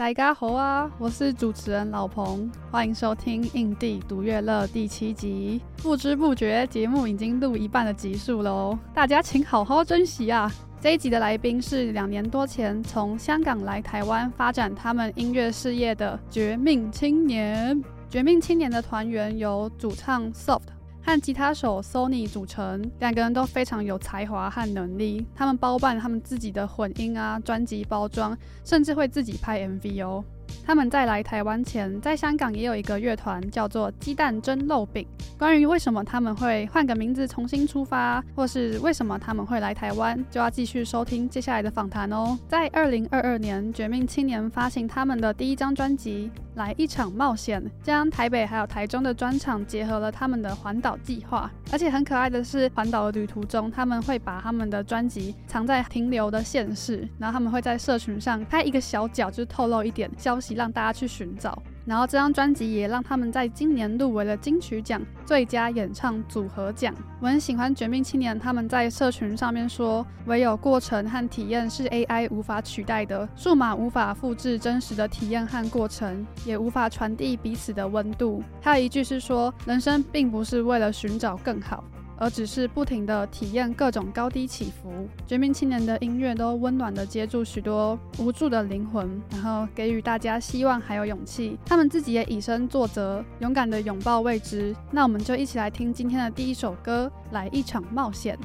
大家好啊，我是主持人老彭，欢迎收听《印地独乐乐》第七集。不知不觉，节目已经录一半的集数喽，大家请好好珍惜啊！这一集的来宾是两年多前从香港来台湾发展他们音乐事业的绝命青年。绝命青年的团员有主唱 Soft。和吉他手 Sony 组成，两个人都非常有才华和能力。他们包办他们自己的混音啊、专辑包装，甚至会自己拍 MV 哦。他们在来台湾前，在香港也有一个乐团叫做鸡蛋蒸肉饼。关于为什么他们会换个名字重新出发，或是为什么他们会来台湾，就要继续收听接下来的访谈哦。在二零二二年，绝命青年发行他们的第一张专辑《来一场冒险》，将台北还有台中的专场结合了他们的环岛计划。而且很可爱的是，环岛的旅途中，他们会把他们的专辑藏在停留的县市，然后他们会在社群上开一个小角，就透露一点消息。让大家去寻找，然后这张专辑也让他们在今年入围了金曲奖最佳演唱组合奖。我很喜欢绝命青年，他们在社群上面说：“唯有过程和体验是 AI 无法取代的，数码无法复制真实的体验和过程，也无法传递彼此的温度。”还有一句是说：“人生并不是为了寻找更好。”而只是不停地体验各种高低起伏。绝命青年的音乐都温暖地接住许多无助的灵魂，然后给予大家希望还有勇气。他们自己也以身作则，勇敢地拥抱未知。那我们就一起来听今天的第一首歌，来一场冒险。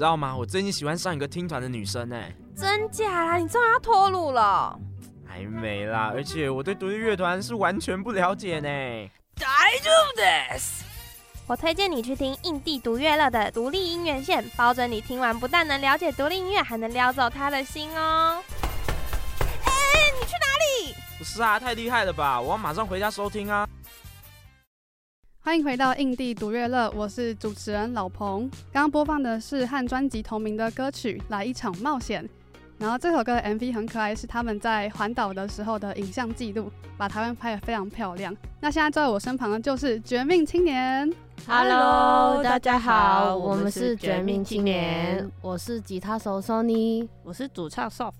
知道吗？我最近喜欢上一个听团的女生哎。真假啦？你终于要脱乳了？还没啦，而且我对独立乐团是完全不了解呢。I do this。我推荐你去听印地独乐乐的独立音乐线，保准你听完不但能了解独立音乐，还能撩走他的心哦。哎，你去哪里？不是啊，太厉害了吧！我要马上回家收听啊。欢迎回到印地独乐乐，我是主持人老彭。刚刚播放的是和专辑同名的歌曲《来一场冒险》。然后这首歌的 MV 很可爱，是他们在环岛的时候的影像记录，把台湾拍得非常漂亮。那现在坐在我身旁的就是绝命青年。Hello，大家好，我们是绝命青年，我是吉他手 Sony，我是主唱 Soft，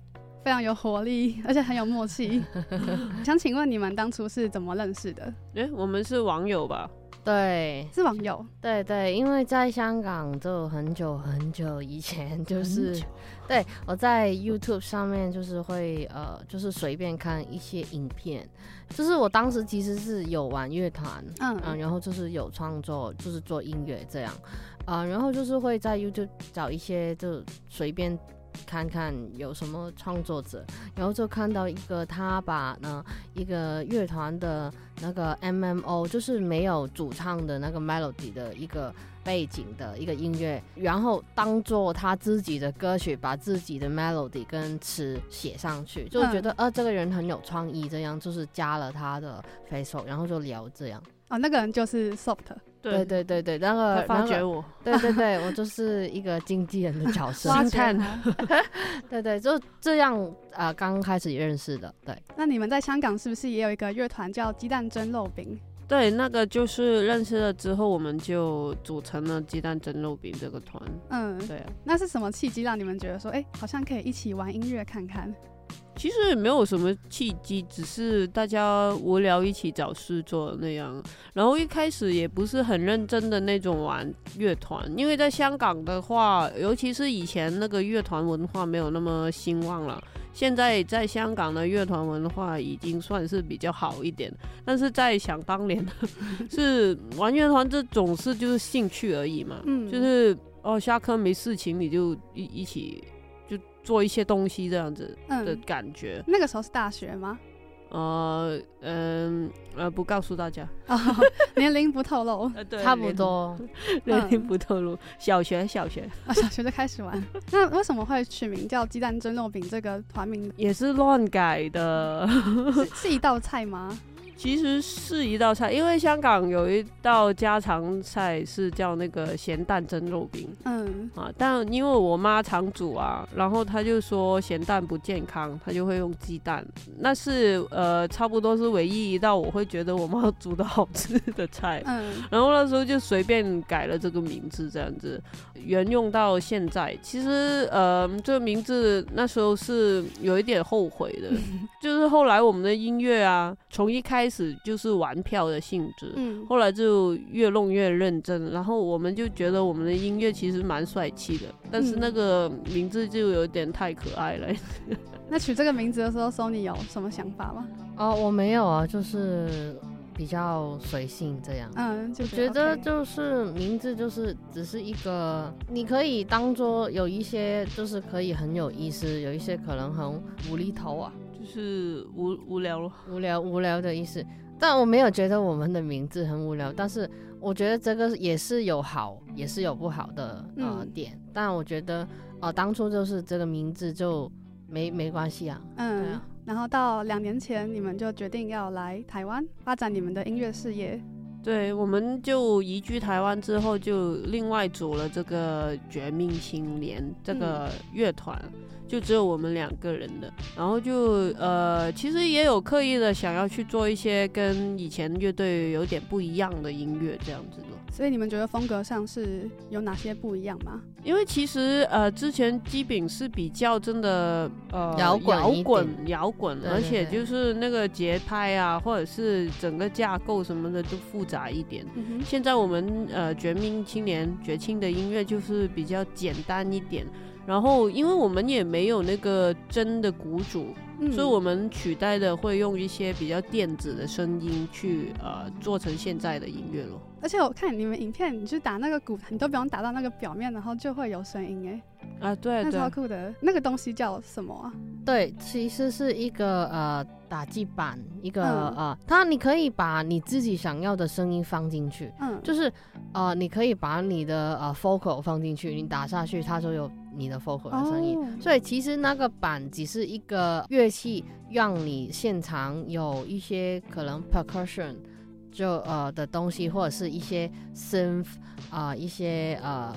非常有活力，而且很有默契。想请问你们当初是怎么认识的？哎，我们是网友吧？对，是网友。对对，因为在香港就很久很久以前，就是对我在 YouTube 上面就是会呃，就是随便看一些影片，就是我当时其实是有玩乐团，嗯嗯，然后就是有创作，就是做音乐这样，啊、呃，然后就是会在 YouTube 找一些就随便。看看有什么创作者，然后就看到一个他把呢一个乐团的那个 MMO，就是没有主唱的那个 melody 的一个背景的一个音乐，然后当做他自己的歌曲，把自己的 melody 跟词写上去，就觉得呃这个人很有创意，这样就是加了他的 Facebook，然后就聊这样。哦，那个人就是 Soft。对对对对，那个发掘我，对对对，我就是一个经纪人的角色。星探，对对，就这样啊、呃，刚开始认识的。对，那你们在香港是不是也有一个乐团叫鸡蛋蒸肉饼？对，那个就是认识了之后，我们就组成了鸡蛋蒸肉饼这个团。嗯，对啊。那是什么契机让你们觉得说，哎，好像可以一起玩音乐看看？其实也没有什么契机，只是大家无聊一起找事做那样。然后一开始也不是很认真的那种玩乐团，因为在香港的话，尤其是以前那个乐团文化没有那么兴旺了。现在在香港的乐团文化已经算是比较好一点，但是在想当年 是玩乐团这种事就是兴趣而已嘛，嗯，就是哦下课没事情你就一一起。做一些东西这样子的感觉。嗯，那个时候是大学吗？呃，嗯，呃，不告诉大家，哦、年龄不透露，呃、对，差不多，年龄不透露，小学，小学，啊、哦，小学就开始玩。那为什么会取名叫鸡蛋蒸肉饼这个团名？也是乱改的，是，是一道菜吗？其实是一道菜，因为香港有一道家常菜是叫那个咸蛋蒸肉饼，嗯。啊，但因为我妈常煮啊，然后她就说咸蛋不健康，她就会用鸡蛋，那是呃差不多是唯一一道我会觉得我妈煮的好吃的菜，嗯，然后那时候就随便改了这个名字这样子，沿用到现在。其实呃这个名字那时候是有一点后悔的，就是后来我们的音乐啊，从一开始。始就是玩票的性质，嗯，后来就越弄越认真，然后我们就觉得我们的音乐其实蛮帅气的，但是那个名字就有点太可爱了。嗯、那取这个名字的时候，Sony 有什么想法吗？哦，我没有啊，就是比较随性这样。嗯，就觉得就是名字就是只是一个，你可以当做有一些就是可以很有意思，有一些可能很无厘头啊。就是无无聊了，无聊无聊的意思，但我没有觉得我们的名字很无聊，但是我觉得这个也是有好，也是有不好的呃点，嗯、但我觉得呃当初就是这个名字就没没关系啊，嗯，对啊，然后到两年前你们就决定要来台湾发展你们的音乐事业，对，我们就移居台湾之后就另外组了这个绝命青年这个乐团。嗯就只有我们两个人的，然后就呃，其实也有刻意的想要去做一些跟以前乐队有点不一样的音乐这样子的。所以你们觉得风格上是有哪些不一样吗？因为其实呃，之前基饼是比较真的呃摇滚摇滚摇滚，而且就是那个节拍啊，或者是整个架构什么的都复杂一点。嗯、现在我们呃绝命青年绝青的音乐就是比较简单一点。然后因为我们也没有那个真的鼓主。嗯、所以，我们取代的会用一些比较电子的声音去呃做成现在的音乐咯。而且我看你们影片，你去打那个鼓，你都不用打到那个表面，然后就会有声音哎。啊，对，那超酷的。那个东西叫什么啊？对，其实是一个呃打击板，一个、嗯、呃，它你可以把你自己想要的声音放进去。嗯，就是呃，你可以把你的呃 focal 放进去，你打下去，它就有。你的 vocal 的声音，哦、所以其实那个板只是一个乐器，让你现场有一些可能 percussion 就呃的东西，或者是一些 synth 啊、呃，一些呃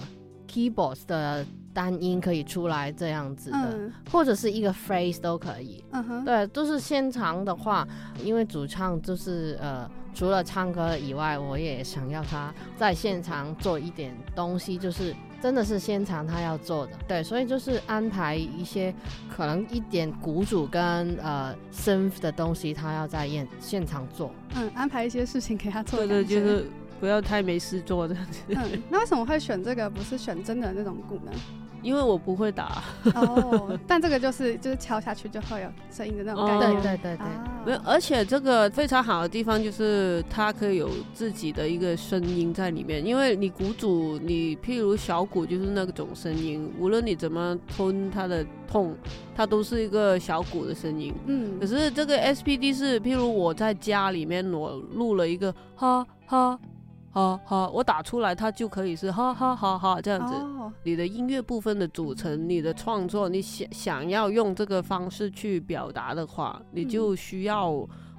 keyboards 的单音可以出来这样子的，嗯、或者是一个 phrase 都可以。嗯哼，对，都、就是现场的话，因为主唱就是呃除了唱歌以外，我也想要他在现场做一点东西，就是。真的是现场他要做的，对，所以就是安排一些可能一点鼓组跟呃 synth 的东西，他要在现现场做。嗯，安排一些事情给他做。对对，就是不要太没事做这样子。嗯，那为什么会选这个，不是选真的那种鼓呢？因为我不会打哦，但这个就是就是敲下去就会有声音的那种感觉。对对对对，没有，而且这个非常好的地方就是它可以有自己的一个声音在里面。因为你鼓组，你譬如小鼓就是那种声音，无论你怎么吞它的痛，它都是一个小鼓的声音。嗯，可是这个 SPD 是譬如我在家里面我录了一个哈哈。哈哈，我打出来，它就可以是哈哈哈哈这样子。Oh. 你的音乐部分的组成，你的创作，你想想要用这个方式去表达的话，你就需要、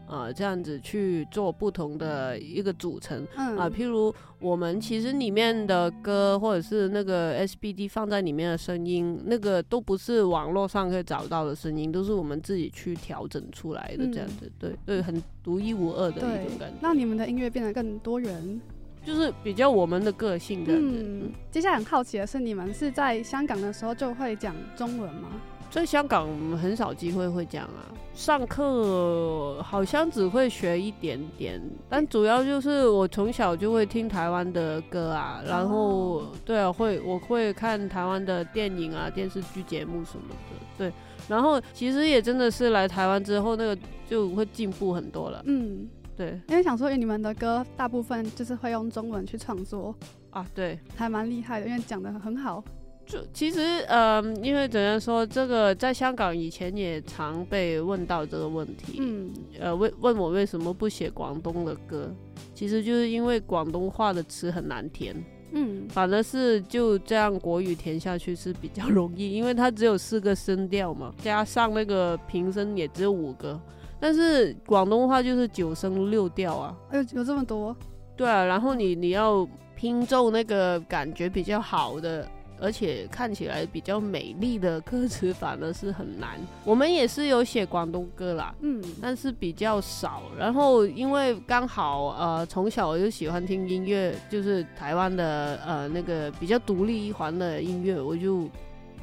嗯、呃这样子去做不同的一个组成啊、嗯呃。譬如我们其实里面的歌，或者是那个 SBD 放在里面的声音，那个都不是网络上可以找到的声音，都是我们自己去调整出来的这样子。嗯、对对，很独一无二的一种感觉。让你们的音乐变得更多元。就是比较我们的个性的。嗯，接下来很好奇的是，你们是在香港的时候就会讲中文吗？在香港很少机会会讲啊，上课好像只会学一点点，但主要就是我从小就会听台湾的歌啊，然后对啊，会我会看台湾的电影啊、电视剧节目什么的，对，然后其实也真的是来台湾之后，那个就会进步很多了。嗯。对，因为想说，因为你们的歌大部分就是会用中文去创作啊，对，还蛮厉害的，因为讲的很好。就其实，嗯、呃，因为怎样说，这个在香港以前也常被问到这个问题，嗯，呃，问问我为什么不写广东的歌，其实就是因为广东话的词很难填，嗯，反而是就这样国语填下去是比较容易，因为它只有四个声调嘛，加上那个平声也只有五个。但是广东话就是九声六调啊，有有这么多？对啊，然后你你要拼凑那个感觉比较好的，而且看起来比较美丽的歌词，反而是很难。我们也是有写广东歌啦，嗯，但是比较少。然后因为刚好呃从小我就喜欢听音乐，就是台湾的呃那个比较独立一环的音乐，我就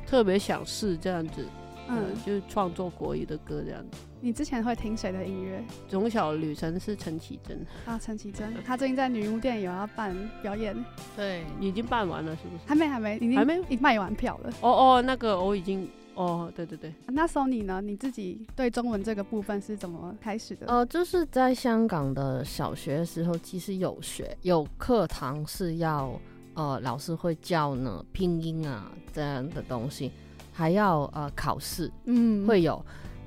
特别想试这样子，嗯，呃、就创作国语的歌这样子。你之前会听谁的音乐？从小旅程是陈绮贞啊，陈绮贞，她最近在女巫店有要办表演，对，已经办完了是不是？还没，还没，已经还没卖完票了。哦哦，那个我已经，哦，对对对。那 Sony 呢？你自己对中文这个部分是怎么开始的？呃，就是在香港的小学的时候，其实有学，有课堂是要呃老师会教呢拼音啊这样的东西，还要呃考试，嗯，会有。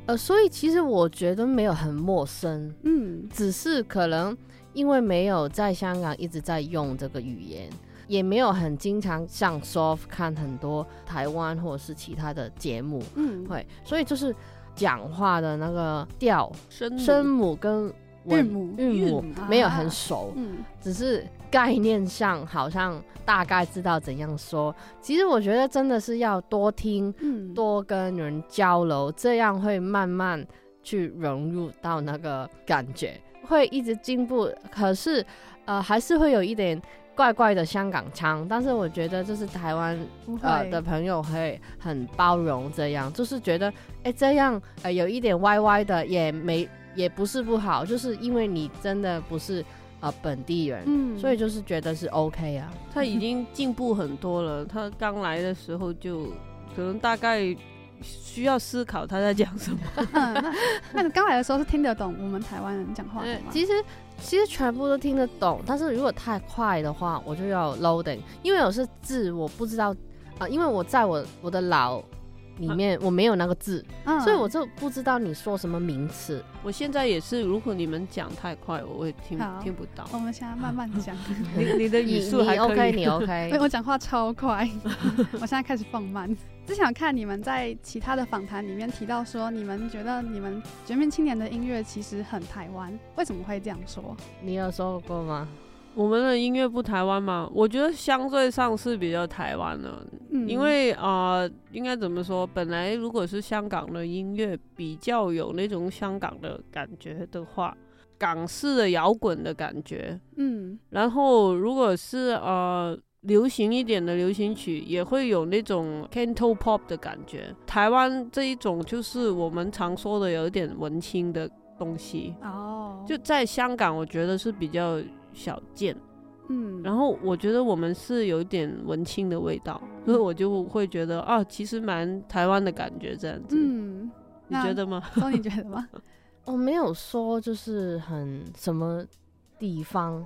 呃，所以其实我觉得没有很陌生，嗯，只是可能因为没有在香港一直在用这个语言，也没有很经常上 soft 看很多台湾或者是其他的节目，嗯，会，所以就是讲话的那个调声声母跟韵母韵母没有很熟，嗯，只是。概念上好像大概知道怎样说，其实我觉得真的是要多听，嗯，多跟人交流，这样会慢慢去融入到那个感觉，会一直进步。可是，呃，还是会有一点怪怪的香港腔，但是我觉得就是台湾呃的朋友会很包容，这样就是觉得哎、欸、这样呃有一点歪歪的也没也不是不好，就是因为你真的不是。啊，本地人，嗯，所以就是觉得是 OK 啊。他已经进步很多了。他刚来的时候就可能大概需要思考他在讲什么。嗯，那那你刚来的时候是听得懂我们台湾人讲话的吗？其实其实全部都听得懂，但是如果太快的话，我就要 loading，因为我是字我不知道啊、呃，因为我在我我的脑。里面我没有那个字，嗯、所以我就不知道你说什么名词。我现在也是，如果你们讲太快，我会听听不到。我们现在慢慢讲。你你的语速还可以，你 OK，你 OK。我讲话超快，我现在开始放慢。只想看你们在其他的访谈里面提到说，你们觉得你们绝命青年的音乐其实很台湾，为什么会这样说？你有说过吗？我们的音乐不台湾嘛？我觉得相对上是比较台湾的，嗯、因为啊、呃，应该怎么说？本来如果是香港的音乐比较有那种香港的感觉的话，港式的摇滚的感觉，嗯，然后如果是呃流行一点的流行曲，也会有那种 Cantopop 的感觉。台湾这一种就是我们常说的有一点文青的东西哦，就在香港，我觉得是比较。小件，嗯，然后我觉得我们是有一点文青的味道，所以我就会觉得啊，其实蛮台湾的感觉这样子，嗯，你觉得吗？说你觉得吗？我没有说就是很什么地方，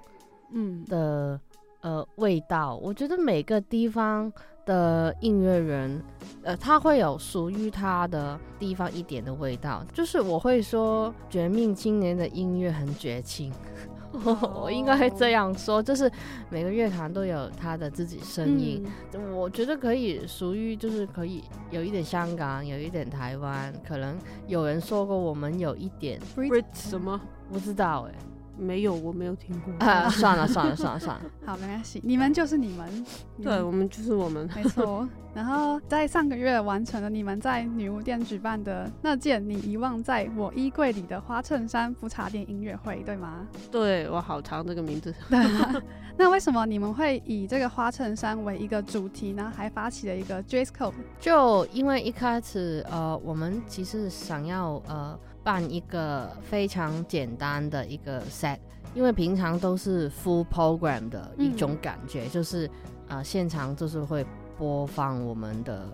嗯。的呃味道，我觉得每个地方的音乐人，呃，他会有属于他的地方一点的味道，就是我会说绝命青年的音乐很绝情。我 应该这样说，就是每个乐团都有他的自己声音，嗯、我觉得可以属于，就是可以有一点香港，有一点台湾，可能有人说过我们有一点 Brit 什么，不知道哎。没有，我没有听过。啊，算了算了算了算了。好，没关系，你们就是你们。对，我们就是我们。没错。然后在上个月完成了你们在女巫店举办的那件你遗忘在我衣柜里的花衬衫不插电音乐会，对吗？对，我好长这个名字。对啊。那为什么你们会以这个花衬衫为一个主题呢？还发起了一个 dress code？就因为一开始呃，我们其实想要呃。办一个非常简单的一个 set，因为平常都是 full program 的一种感觉，嗯、就是呃现场就是会播放我们的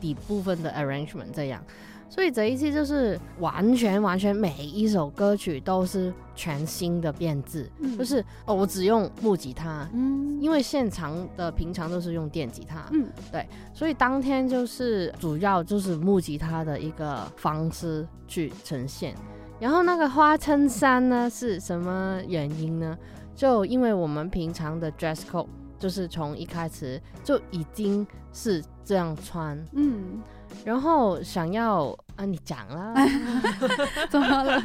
底部分的 arrangement 这样。所以这一次就是完全完全每一首歌曲都是全新的编制，嗯、就是哦，我只用木吉他，嗯，因为现场的平常都是用电吉他，嗯，对，所以当天就是主要就是木吉他的一个方式去呈现。然后那个花衬衫呢是什么原因呢？就因为我们平常的 dress code 就是从一开始就已经是这样穿，嗯。然后想要啊，你讲啦，怎么了？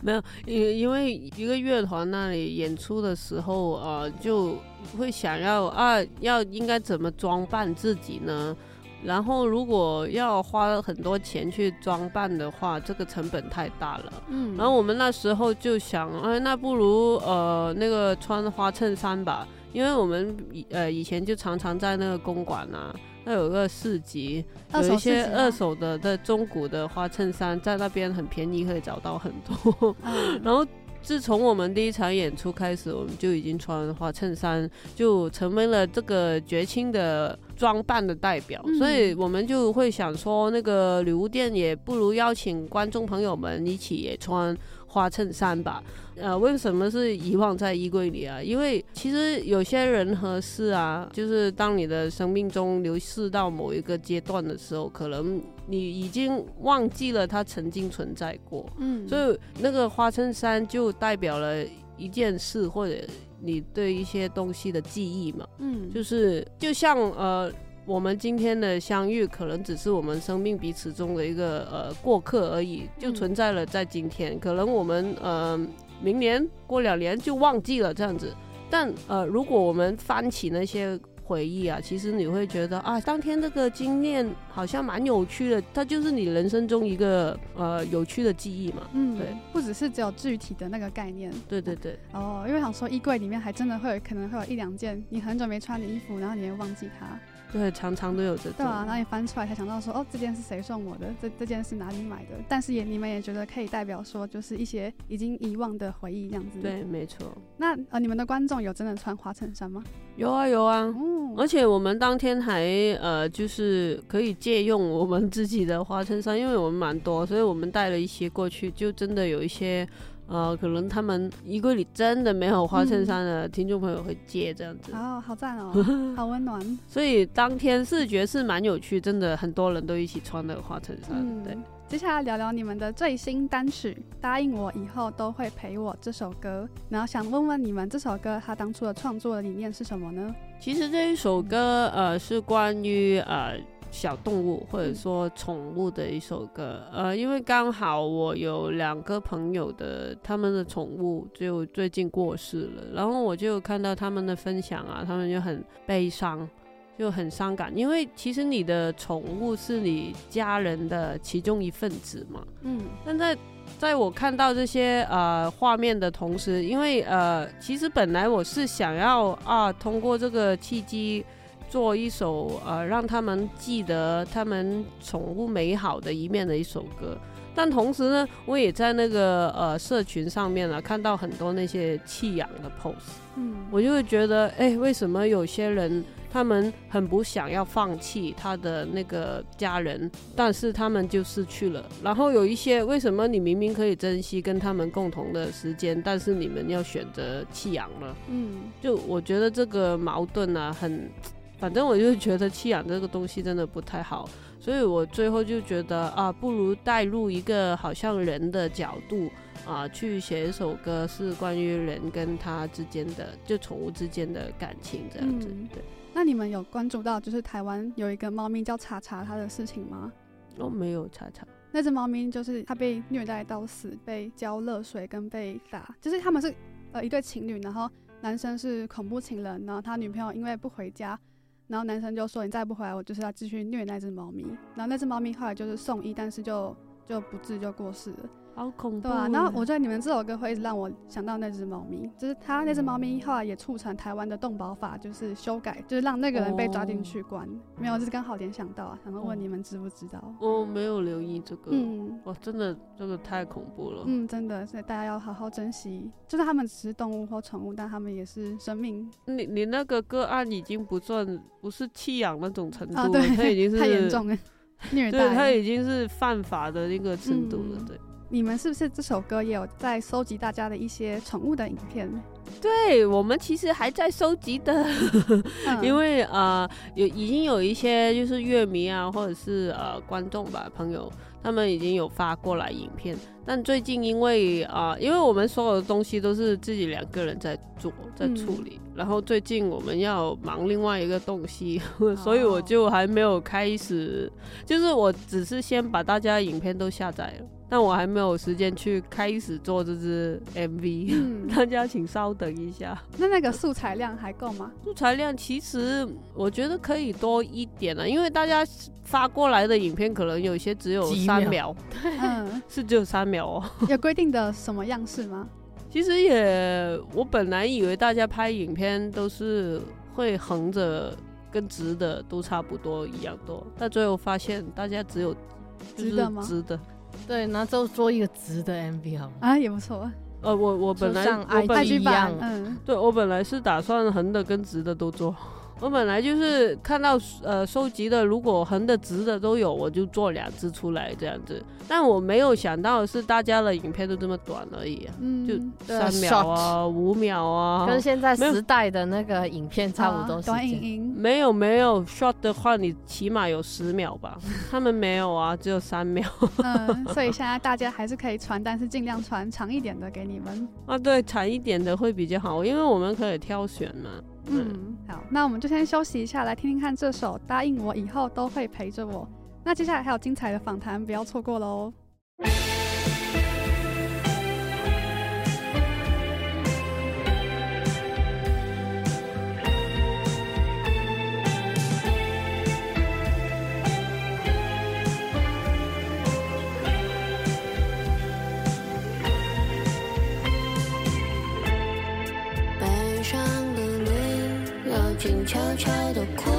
没有，因因为一个乐团那里演出的时候啊、呃，就会想要啊，要应该怎么装扮自己呢？然后如果要花很多钱去装扮的话，这个成本太大了。嗯，然后我们那时候就想，哎，那不如呃那个穿花衬衫吧，因为我们呃以前就常常在那个公馆啊。那有个市集，有一些二手的的中古的花衬衫，在那边很便宜，可以找到很多。然后自从我们第一场演出开始，我们就已经穿花衬衫，就成为了这个绝青的装扮的代表。所以我们就会想说，那个女巫店也不如邀请观众朋友们一起也穿花衬衫吧。呃，为什么是遗忘在衣柜里啊？因为其实有些人和事啊，就是当你的生命中流逝到某一个阶段的时候，可能你已经忘记了它曾经存在过。嗯，所以那个花衬衫就代表了一件事，或者你对一些东西的记忆嘛。嗯，就是就像呃，我们今天的相遇，可能只是我们生命彼此中的一个呃过客而已，就存在了在今天。可能我们呃。明年过两年就忘记了这样子，但呃，如果我们翻起那些回忆啊，其实你会觉得啊，当天这个经验好像蛮有趣的，它就是你人生中一个呃有趣的记忆嘛。嗯，对，不只是只有具体的那个概念。对对对。哦，因为想说衣柜里面还真的会有可能会有一两件你很久没穿的衣服，然后你会忘记它。对，常常都有这种。对啊，然后你翻出来才想到说，哦，这件是谁送我的？这这件是哪里买的？但是也你们也觉得可以代表说，就是一些已经遗忘的回忆这样子。对，没错。那呃，你们的观众有真的穿花衬衫吗？有啊，有啊。嗯，而且我们当天还呃，就是可以借用我们自己的花衬衫，因为我们蛮多，所以我们带了一些过去，就真的有一些。呃，可能他们衣柜里真的没有花衬衫的听众朋友会借这样子，哦，好赞哦，好温暖。所以当天视觉是蛮有趣，真的很多人都一起穿那个花衬衫。嗯、对，接下来聊聊你们的最新单曲《答应我以后都会陪我》这首歌，然后想问问你们这首歌它当初的创作的理念是什么呢？其实这一首歌呃是关于呃。小动物或者说宠物的一首歌，呃，因为刚好我有两个朋友的他们的宠物就最近过世了，然后我就看到他们的分享啊，他们就很悲伤，就很伤感，因为其实你的宠物是你家人的其中一份子嘛，嗯，但在在我看到这些呃画面的同时，因为呃，其实本来我是想要啊，通过这个契机。做一首呃，让他们记得他们宠物美好的一面的一首歌，但同时呢，我也在那个呃社群上面呢看到很多那些弃养的 post，嗯，我就会觉得，哎、欸，为什么有些人他们很不想要放弃他的那个家人，但是他们就失去了，然后有一些为什么你明明可以珍惜跟他们共同的时间，但是你们要选择弃养了，嗯，就我觉得这个矛盾呢、啊、很。反正我就觉得弃养这个东西真的不太好，所以我最后就觉得啊，不如带入一个好像人的角度啊，去写一首歌，是关于人跟他之间的，就宠物之间的感情这样子。嗯、对，那你们有关注到就是台湾有一个猫咪叫茶茶它的事情吗？哦，没有茶茶。那只猫咪就是它被虐待到死，被浇热水跟被打，就是他们是呃一对情侣，然后男生是恐怖情人，然后他女朋友因为不回家。然后男生就说：“你再不回来，我就是要继续虐那只猫咪。”然后那只猫咪后来就是送医，但是就就不治就过世了。好恐怖，对啊，然后我觉得你们这首歌会一直让我想到那只猫咪，就是它那只猫咪后来也促成台湾的动保法，就是修改，就是让那个人被抓进去关。哦、没有，就是刚好联想到啊，想问问你们知不知道？我没有留意这个。嗯，哇，真的这个太恐怖了。嗯，真的，所以大家要好好珍惜。就是他们只是动物或宠物，但他们也是生命。你你那个个案已经不算不是弃养那种程度，啊、对，他已经是 太严重了，虐待，对，他已经是犯法的那个程度了，嗯、对。你们是不是这首歌也有在收集大家的一些宠物的影片？对，我们其实还在收集的，嗯、因为呃有已经有一些就是乐迷啊，或者是呃观众吧朋友，他们已经有发过来影片。但最近因为啊、呃，因为我们所有的东西都是自己两个人在做在处理，嗯、然后最近我们要忙另外一个东西，哦、所以我就还没有开始，就是我只是先把大家影片都下载了。但我还没有时间去开始做这支 MV，嗯，大家请稍等一下。那那个素材量还够吗？素材量其实我觉得可以多一点了，因为大家发过来的影片可能有些只有三秒，嗯，是只有三秒哦。有规定的什么样式吗？其实也，我本来以为大家拍影片都是会横着跟直的都差不多一样多，但最后发现大家只有直的吗？直的。对，那就做一个直的 MV 好吗？啊，也不错。呃，我我本来像我本一样，嗯，对我本来是打算横的跟直的都做。我本来就是看到呃收集的，如果横的直的都有，我就做两只出来这样子。但我没有想到的是大家的影片都这么短而已，嗯，就三秒啊，五秒啊，跟现在时代的那个影片差不多。短影音没有没有 short 的话，你起码有十秒吧？他们没有啊，只有三秒。嗯，所以现在大家还是可以传，但是尽量传长一点的给你们。啊，对，长一点的会比较好，因为我们可以挑选嘛。嗯，好，那我们就先休息一下，来听听看这首《答应我以后都会陪着我》。那接下来还有精彩的访谈，不要错过喽。cool.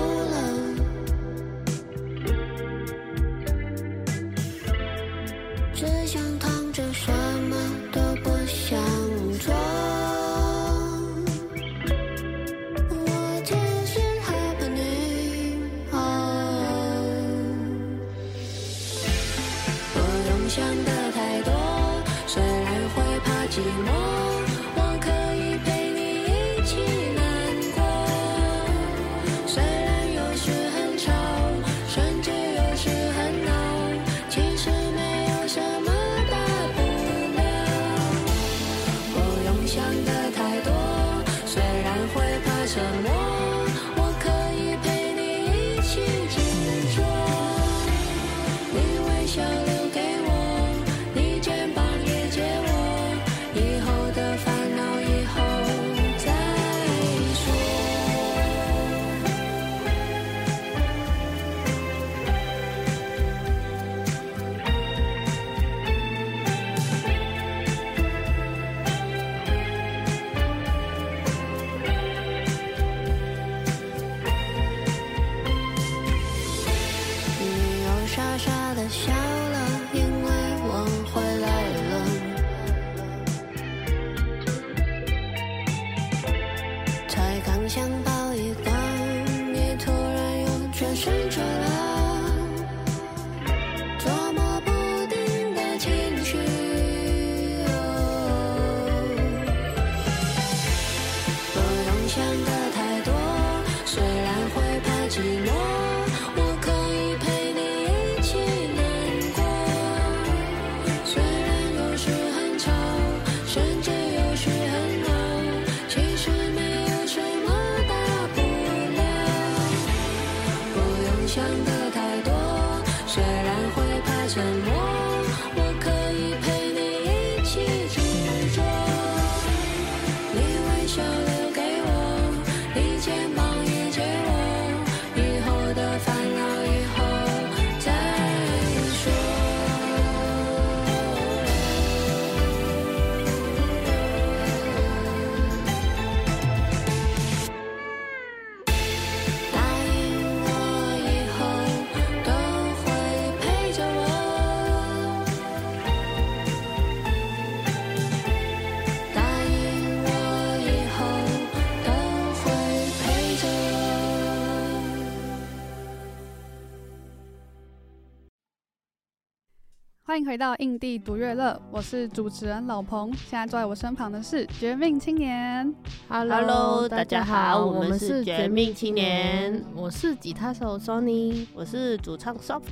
迎回到印地独乐乐，我是主持人老彭。现在坐在我身旁的是绝命青年。Hello，大家好，我们是绝命青年。我是吉他手 Sony，我是主唱 Soft。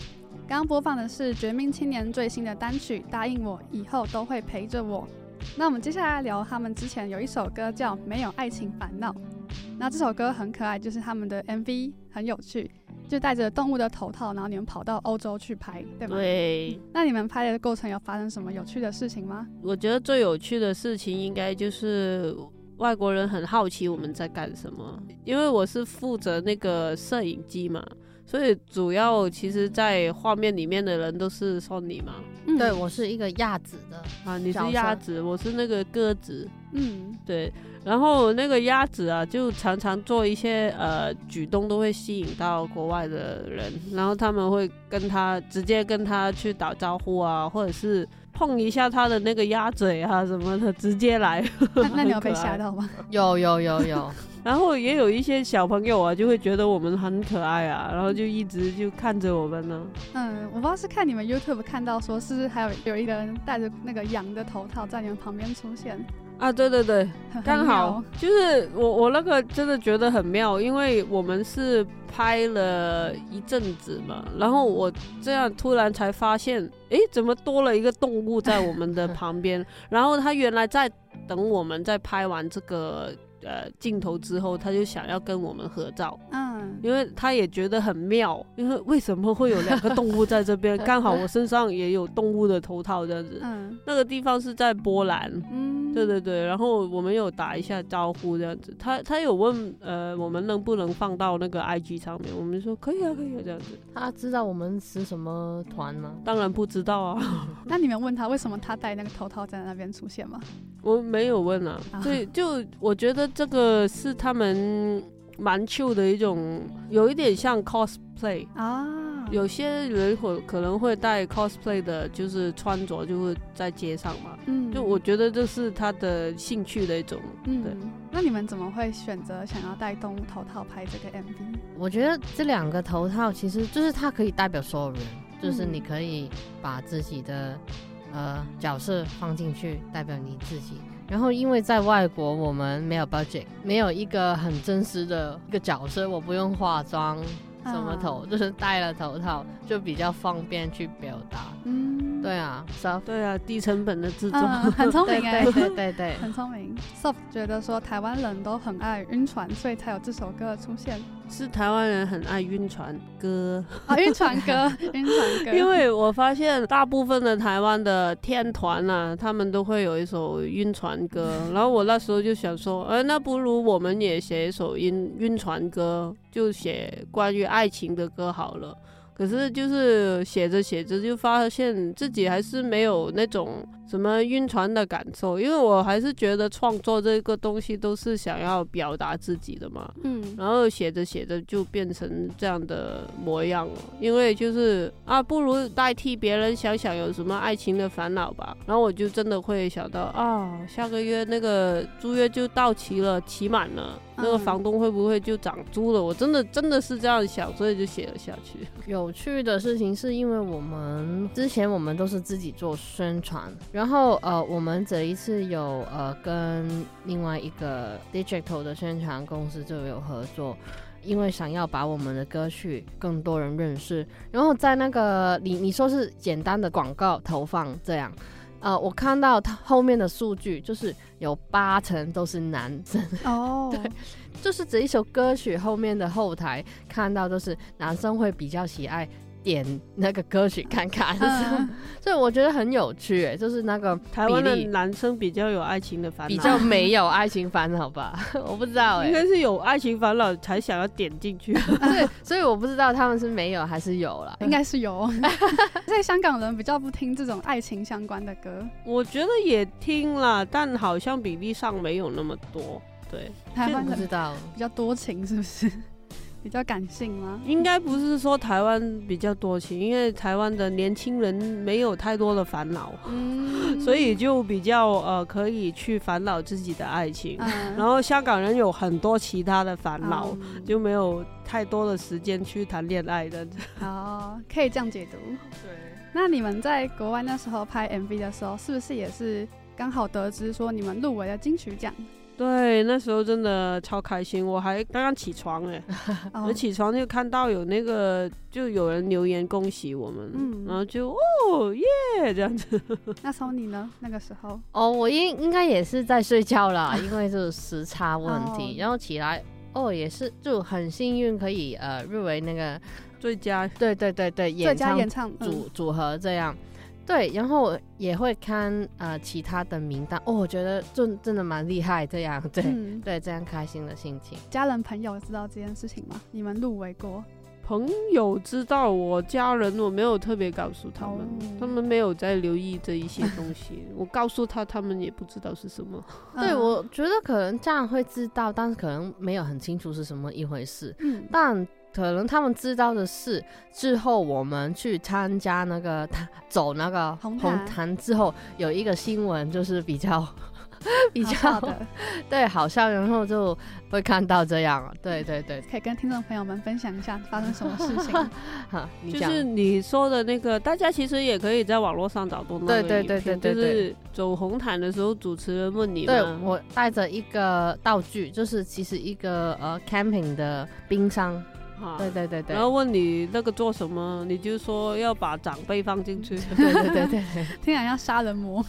刚刚播放的是绝命青年最新的单曲《答应我以后都会陪着我》。那我们接下来聊他们之前有一首歌叫《没有爱情烦恼》。那这首歌很可爱，就是他们的 MV 很有趣。就戴着动物的头套，然后你们跑到欧洲去拍，对吗？对。那你们拍的过程有发生什么有趣的事情吗？我觉得最有趣的事情应该就是外国人很好奇我们在干什么，因为我是负责那个摄影机嘛，所以主要其实，在画面里面的人都是 Sony 嘛。嗯，对，我是一个鸭子的啊，你是鸭子，我是那个鸽子。嗯，对。然后那个鸭子啊，就常常做一些呃举动，都会吸引到国外的人，然后他们会跟他直接跟他去打招呼啊，或者是碰一下他的那个鸭嘴啊什么的，直接来。那，那 你有被吓到吗？有有有有。然后也有一些小朋友啊，就会觉得我们很可爱啊，然后就一直就看着我们呢。嗯，我不知道是看你们 YouTube 看到说，是不是还有有一个人戴着那个羊的头套在你们旁边出现？啊，对对对，刚好就是我我那个真的觉得很妙，因为我们是拍了一阵子嘛，然后我这样突然才发现，诶，怎么多了一个动物在我们的旁边？然后他原来在等我们在拍完这个。呃，镜头之后，他就想要跟我们合照，嗯，因为他也觉得很妙，因为为什么会有两个动物在这边？刚好我身上也有动物的头套，这样子，嗯，那个地方是在波兰，嗯，对对对，然后我们有打一下招呼，这样子，他他有问，呃，我们能不能放到那个 IG 上面？我们说可以啊，可以啊，这样子。他知道我们是什么团吗？当然不知道啊。那你们问他为什么他戴那个头套在那边出现吗？我没有问啊，所以就我觉得这个是他们蛮 chill 的一种，有一点像 cosplay 啊，有些人会可能会带 cosplay 的，就是穿着就会在街上嘛。嗯，就我觉得这是他的兴趣的一种。嗯，对。那你们怎么会选择想要戴动物头套拍这个 MV？我觉得这两个头套其实就是它可以代表所有人，就是你可以把自己的呃角色放进去，代表你自己。然后因为在外国我们没有 budget，没有一个很真实的一个角色，我不用化妆。什么头、uh, 就是戴了头套，就比较方便去表达。嗯，对啊，Soft 对啊，低成本的制作，uh, 很聪明 哎，对对对对，很聪明。Soft 觉得说台湾人都很爱晕船，所以才有这首歌出现。是台湾人很爱晕船歌啊，晕船歌，晕船歌。因为我发现大部分的台湾的天团啊，他们都会有一首晕船歌。然后我那时候就想说，哎、呃，那不如我们也写一首晕晕船歌，就写关于爱情的歌好了。可是就是写着写着就发现自己还是没有那种什么晕船的感受，因为我还是觉得创作这个东西都是想要表达自己的嘛。嗯，然后写着写着就变成这样的模样了，因为就是啊，不如代替别人想想有什么爱情的烦恼吧。然后我就真的会想到啊，下个月那个租约就到期了，期满了。那个房东会不会就涨租了？我真的真的是这样想，所以就写了下去。有趣的事情是因为我们之前我们都是自己做宣传，然后呃，我们这一次有呃跟另外一个 digital 的宣传公司就有合作，因为想要把我们的歌曲更多人认识，然后在那个你你说是简单的广告投放这样。呃，我看到他后面的数据，就是有八成都是男生哦，对，就是这一首歌曲后面的后台看到都是男生会比较喜爱。点那个歌曲看看，嗯、所以我觉得很有趣，哎，就是那个台湾的男生比较有爱情的烦恼，比较没有爱情烦恼吧？我不知道，哎，应该是有爱情烦恼才想要点进去，对，所以我不知道他们是没有还是有了，应该是有。在香港人比较不听这种爱情相关的歌，我觉得也听了，但好像比例上没有那么多。对，台湾不知道比较多情是不是？比较感性吗？应该不是说台湾比较多情，因为台湾的年轻人没有太多的烦恼，嗯、所以就比较呃可以去烦恼自己的爱情。嗯、然后香港人有很多其他的烦恼，嗯、就没有太多的时间去谈恋爱的。哦，可以这样解读。对。那你们在国外那时候拍 MV 的时候，是不是也是刚好得知说你们入围了金曲奖？对，那时候真的超开心，我还刚刚起床哎，我起床就看到有那个，就有人留言恭喜我们，嗯，然后就哦耶这样子。那时候你呢？那个时候？哦，我应应该也是在睡觉啦，因为是时差问题，然后起来哦也是就很幸运可以呃入围那个最佳，对对对对，最佳演唱组组合这样。对，然后也会看呃其他的名单哦，我觉得真真的蛮厉害，这样对、嗯、对，这样开心的心情。家人朋友知道这件事情吗？你们入围过？朋友知道，我家人我没有特别告诉他们，哦、他们没有在留意这一些东西。我告诉他，他们也不知道是什么。对，我觉得可能这样会知道，但是可能没有很清楚是什么一回事。嗯，但。可能他们知道的是，之后我们去参加那个他 走那个红毯。之后，有一个新闻就是比较 比较好的，对，好像然后就会看到这样，对对对，可以跟听众朋友们分享一下发生什么事情。好，就是你说的那个，大家其实也可以在网络上找到那个对对对对对，就是走红毯的时候，主持人问你，对我带着一个道具，就是其实一个呃 camping 的冰箱。对对对对，然后问你那个做什么，你就说要把长辈放进去。对对对对，听起来像杀人魔，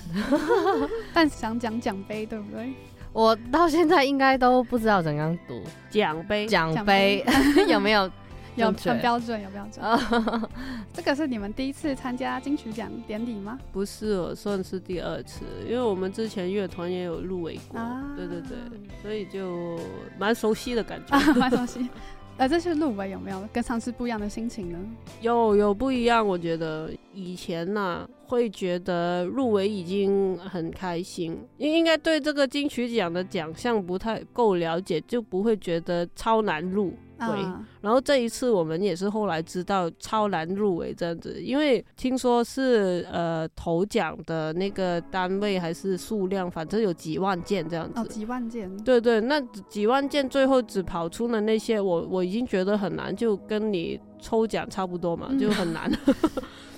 但想讲奖杯，对不对？我到现在应该都不知道怎样读奖杯，奖杯 有没有？有很标准，有标准。这个是你们第一次参加金曲奖典礼吗？不是，我算是第二次，因为我们之前乐团也有入围过。啊，对对对，所以就蛮熟悉的感觉，蛮熟悉。呃，这次入围有没有跟上次不一样的心情呢？有有不一样，我觉得以前呐、啊、会觉得入围已经很开心，应应该对这个金曲奖的奖项不太够了解，就不会觉得超难入围。Uh. 然后这一次我们也是后来知道超难入围这样子，因为听说是呃头奖的那个单位还是数量，反正有几万件这样子。哦，几万件。对对，那几万件最后只跑出了那些，我我已经觉得很难，就跟你抽奖差不多嘛，就很难。嗯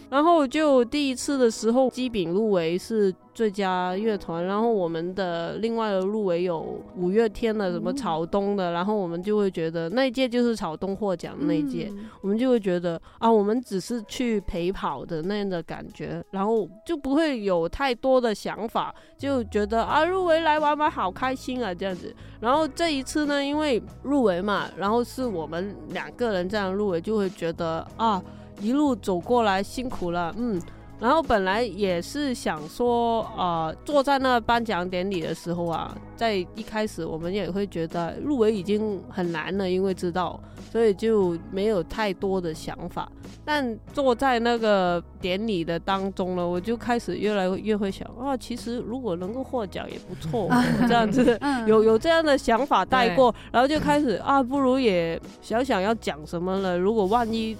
然后就第一次的时候，基饼入围是最佳乐团，然后我们的另外的入围有五月天的什么草东的，然后我们就会觉得那一届就是草东获奖的那一届，我们就会觉得啊，我们只是去陪跑的那样的感觉，然后就不会有太多的想法，就觉得啊入围来玩玩好开心啊这样子。然后这一次呢，因为入围嘛，然后是我们两个人这样入围，就会觉得啊。一路走过来辛苦了，嗯，然后本来也是想说，呃，坐在那颁奖典礼的时候啊，在一开始我们也会觉得入围已经很难了，因为知道，所以就没有太多的想法。但坐在那个典礼的当中呢，我就开始越来越会想，啊，其实如果能够获奖也不错，这样子，有有这样的想法带过，然后就开始啊，不如也想想要讲什么了，如果万一。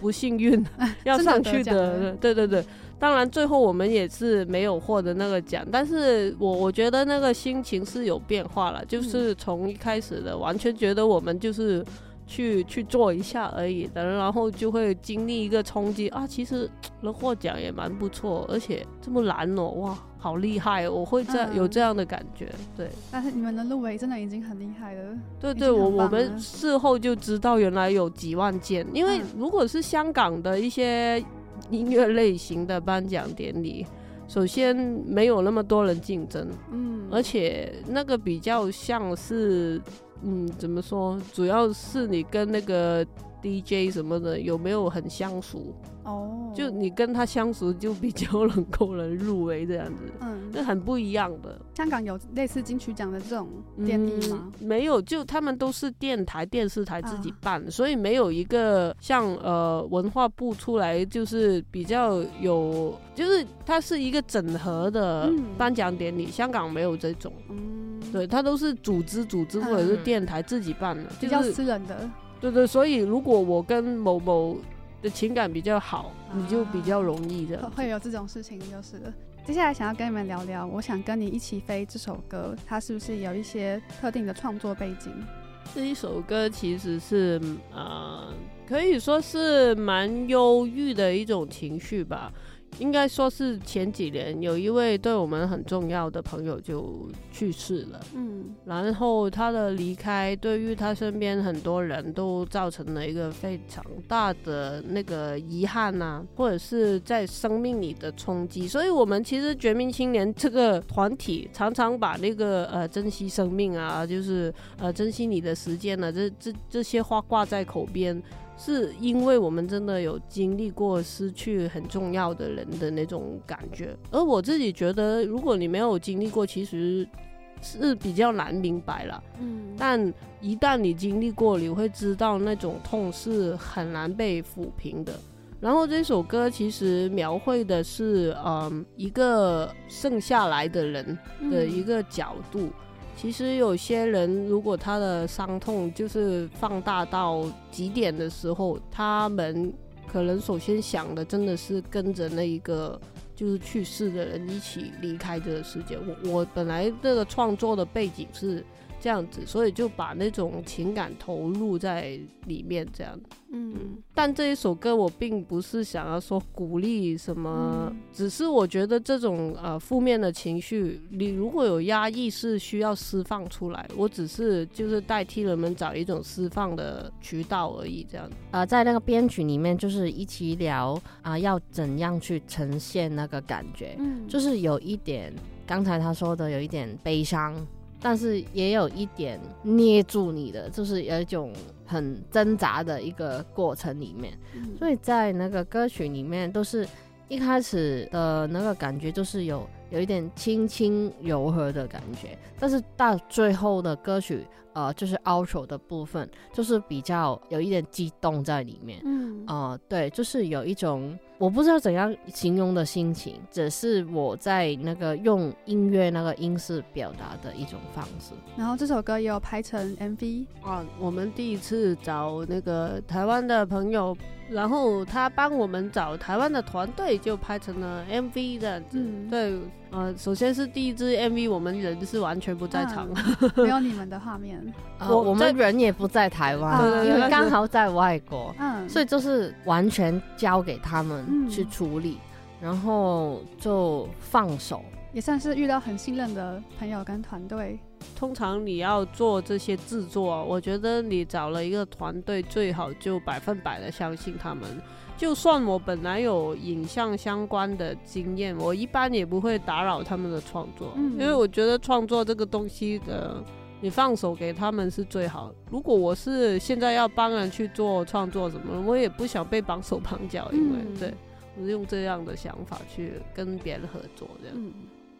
不幸运 要上去的，的对对对，当然最后我们也是没有获得那个奖，但是我我觉得那个心情是有变化了，就是从一开始的完全觉得我们就是去去做一下而已的，然后就会经历一个冲击啊，其实能 获奖也蛮不错，而且这么难哦，哇！好厉害，我会这样、嗯、有这样的感觉，对。但是你们的入围真的已经很厉害了。对对，我我们事后就知道原来有几万件，因为如果是香港的一些音乐类型的颁奖典礼，首先没有那么多人竞争，嗯，而且那个比较像是，嗯，怎么说，主要是你跟那个。DJ 什么的有没有很相熟？哦，oh. 就你跟他相熟，就比较能够能入围这样子。嗯，那很不一样的。香港有类似金曲奖的这种典礼吗？嗯，没有，就他们都是电台、电视台自己办，uh. 所以没有一个像呃文化部出来就是比较有，就是它是一个整合的颁奖典礼。嗯，香港没有这种，嗯，对，它都是组织组织或者是电台自己办的，比较私人的。对对，所以如果我跟某某的情感比较好，啊、你就比较容易的。会有这种事情就是了。接下来想要跟你们聊聊，我想跟你一起飞这首歌，它是不是有一些特定的创作背景？这一首歌其实是呃，可以说是蛮忧郁的一种情绪吧。应该说是前几年有一位对我们很重要的朋友就去世了，嗯，然后他的离开对于他身边很多人都造成了一个非常大的那个遗憾呐、啊，或者是在生命里的冲击。所以，我们其实绝命青年这个团体常常把那个呃珍惜生命啊，就是呃珍惜你的时间呢、啊，这这这些话挂在口边。是因为我们真的有经历过失去很重要的人的那种感觉，而我自己觉得，如果你没有经历过，其实是比较难明白了。嗯，但一旦你经历过，你会知道那种痛是很难被抚平的。然后这首歌其实描绘的是，嗯，一个剩下来的人的一个角度。嗯其实有些人，如果他的伤痛就是放大到极点的时候，他们可能首先想的真的是跟着那一个就是去世的人一起离开这个世界。我我本来这个创作的背景是这样子，所以就把那种情感投入在里面，这样。嗯，但这一首歌我并不是想要说鼓励什么，嗯、只是我觉得这种呃负面的情绪，你如果有压抑是需要释放出来。我只是就是代替人们找一种释放的渠道而已，这样。呃，在那个编曲里面，就是一起聊啊、呃，要怎样去呈现那个感觉，嗯，就是有一点刚才他说的有一点悲伤。但是也有一点捏住你的，就是有一种很挣扎的一个过程里面，所以在那个歌曲里面，都是一开始的那个感觉，就是有有一点轻轻柔和的感觉，但是到最后的歌曲，呃，就是 outro 的部分，就是比较有一点激动在里面，嗯，呃，对，就是有一种。我不知道怎样形容的心情，只是我在那个用音乐那个音色表达的一种方式。然后这首歌也有拍成 MV 啊，我们第一次找那个台湾的朋友。然后他帮我们找台湾的团队，就拍成了 MV 这样子。嗯、对，呃，首先是第一支 MV，我们人是完全不在场，嗯、没有你们的画面。我我们人也不在台湾，啊、因为刚好在外国，嗯，所以就是完全交给他们去处理，嗯、然后就放手。也算是遇到很信任的朋友跟团队。通常你要做这些制作，我觉得你找了一个团队，最好就百分百的相信他们。就算我本来有影像相关的经验，我一般也不会打扰他们的创作，嗯、因为我觉得创作这个东西的，你放手给他们是最好。如果我是现在要帮人去做创作什么，我也不想被绑手绑脚，因为、嗯、对，我是用这样的想法去跟别人合作这样。嗯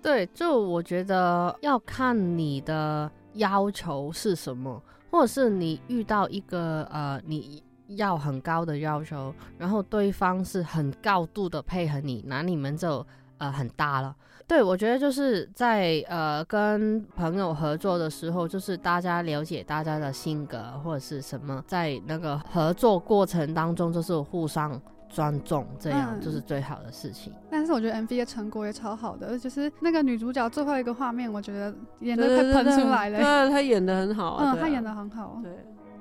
对，就我觉得要看你的要求是什么，或者是你遇到一个呃你要很高的要求，然后对方是很高度的配合你，那你们就呃很搭了。对，我觉得就是在呃跟朋友合作的时候，就是大家了解大家的性格或者是什么，在那个合作过程当中就是互相。尊重，这样就是最好的事情。嗯、但是我觉得 MV 的成果也超好的，就是那个女主角最后一个画面，我觉得演的快喷出来了。对，她演的很好，啊。嗯，她演的很好。对，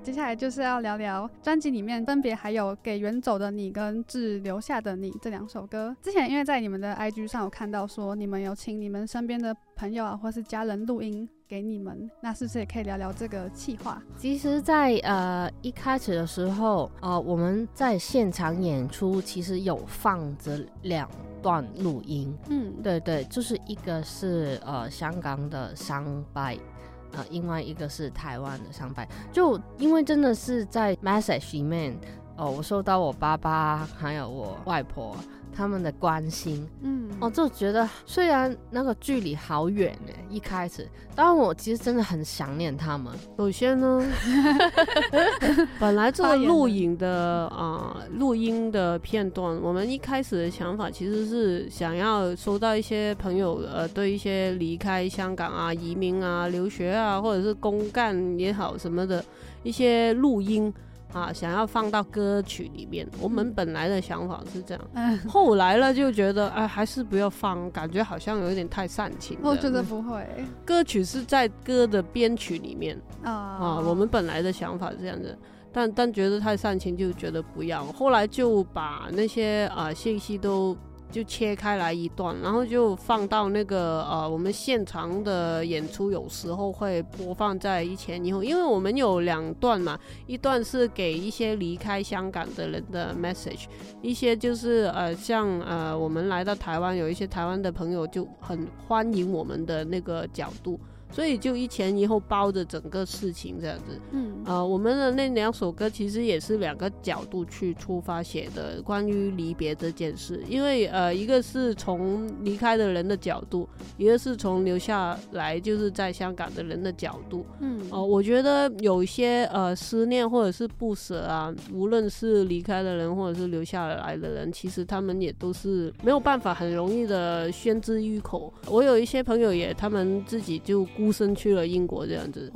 接下来就是要聊聊专辑里面分别还有《给远走的你》跟《致留下的你》这两首歌。之前因为在你们的 IG 上有看到说，你们有请你们身边的朋友啊，或是家人录音。给你们，那是不是也可以聊聊这个企划？其实在，在呃一开始的时候，呃我们在现场演出，其实有放着两段录音。嗯，对对，就是一个是呃香港的商拜，呃另外一个是台湾的商拜。就因为真的是在 message 里面，哦、呃，我收到我爸爸还有我外婆。他们的关心，嗯，我就觉得虽然那个距离好远呢，一开始，但我其实真的很想念他们。首先呢，本来这个录影的啊录、呃、音的片段，我们一开始的想法其实是想要收到一些朋友呃对一些离开香港啊、移民啊、留学啊，或者是公干也好什么的一些录音。啊，想要放到歌曲里面，我们本来的想法是这样，嗯、后来了就觉得，哎，还是不要放，感觉好像有点太煽情。我觉得不会，歌曲是在歌的编曲里面啊，啊，我们本来的想法是这样子，但但觉得太煽情，就觉得不要，后来就把那些啊信息都。就切开来一段，然后就放到那个呃，我们现场的演出有时候会播放在一前一后，因为我们有两段嘛，一段是给一些离开香港的人的 message，一些就是呃像呃我们来到台湾，有一些台湾的朋友就很欢迎我们的那个角度。所以就一前一后包着整个事情这样子，嗯，呃，我们的那两首歌其实也是两个角度去出发写的，关于离别这件事。因为呃，一个是从离开的人的角度，一个是从留下来就是在香港的人的角度，嗯，哦、呃，我觉得有一些呃思念或者是不舍啊，无论是离开的人或者是留下来的人，其实他们也都是没有办法很容易的宣之于口。我有一些朋友也，他们自己就。孤身去了英国这样子，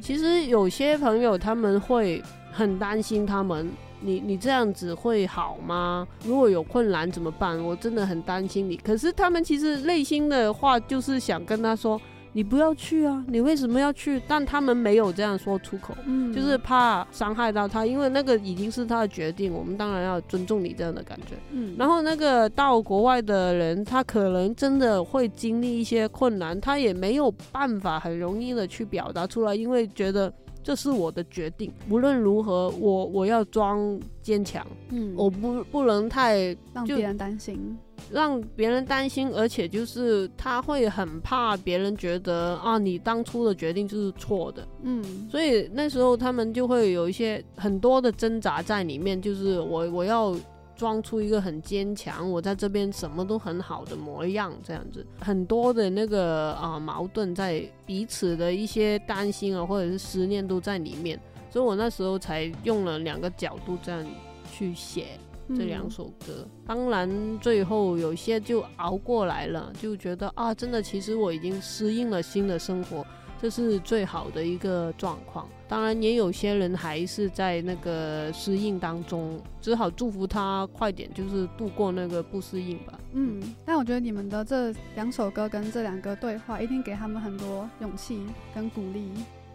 其实有些朋友他们会很担心，他们你你这样子会好吗？如果有困难怎么办？我真的很担心你。可是他们其实内心的话就是想跟他说。你不要去啊！你为什么要去？但他们没有这样说出口，嗯，就是怕伤害到他，因为那个已经是他的决定，我们当然要尊重你这样的感觉，嗯。然后那个到国外的人，他可能真的会经历一些困难，他也没有办法很容易的去表达出来，因为觉得这是我的决定，无论如何，我我要装坚强，嗯，我不不能太让别人担心。让别人担心，而且就是他会很怕别人觉得啊，你当初的决定就是错的，嗯，所以那时候他们就会有一些很多的挣扎在里面，就是我我要装出一个很坚强，我在这边什么都很好的模样，这样子，很多的那个啊矛盾在彼此的一些担心啊或者是思念都在里面，所以我那时候才用了两个角度这样去写。这两首歌。嗯、当然，最后有些就熬过来了，就觉得啊，真的，其实我已经适应了新的生活，这是最好的一个状况。当然，也有些人还是在那个适应当中，只好祝福他快点，就是度过那个不适应吧。嗯，但我觉得你们的这两首歌跟这两个对话，一定给他们很多勇气跟鼓励。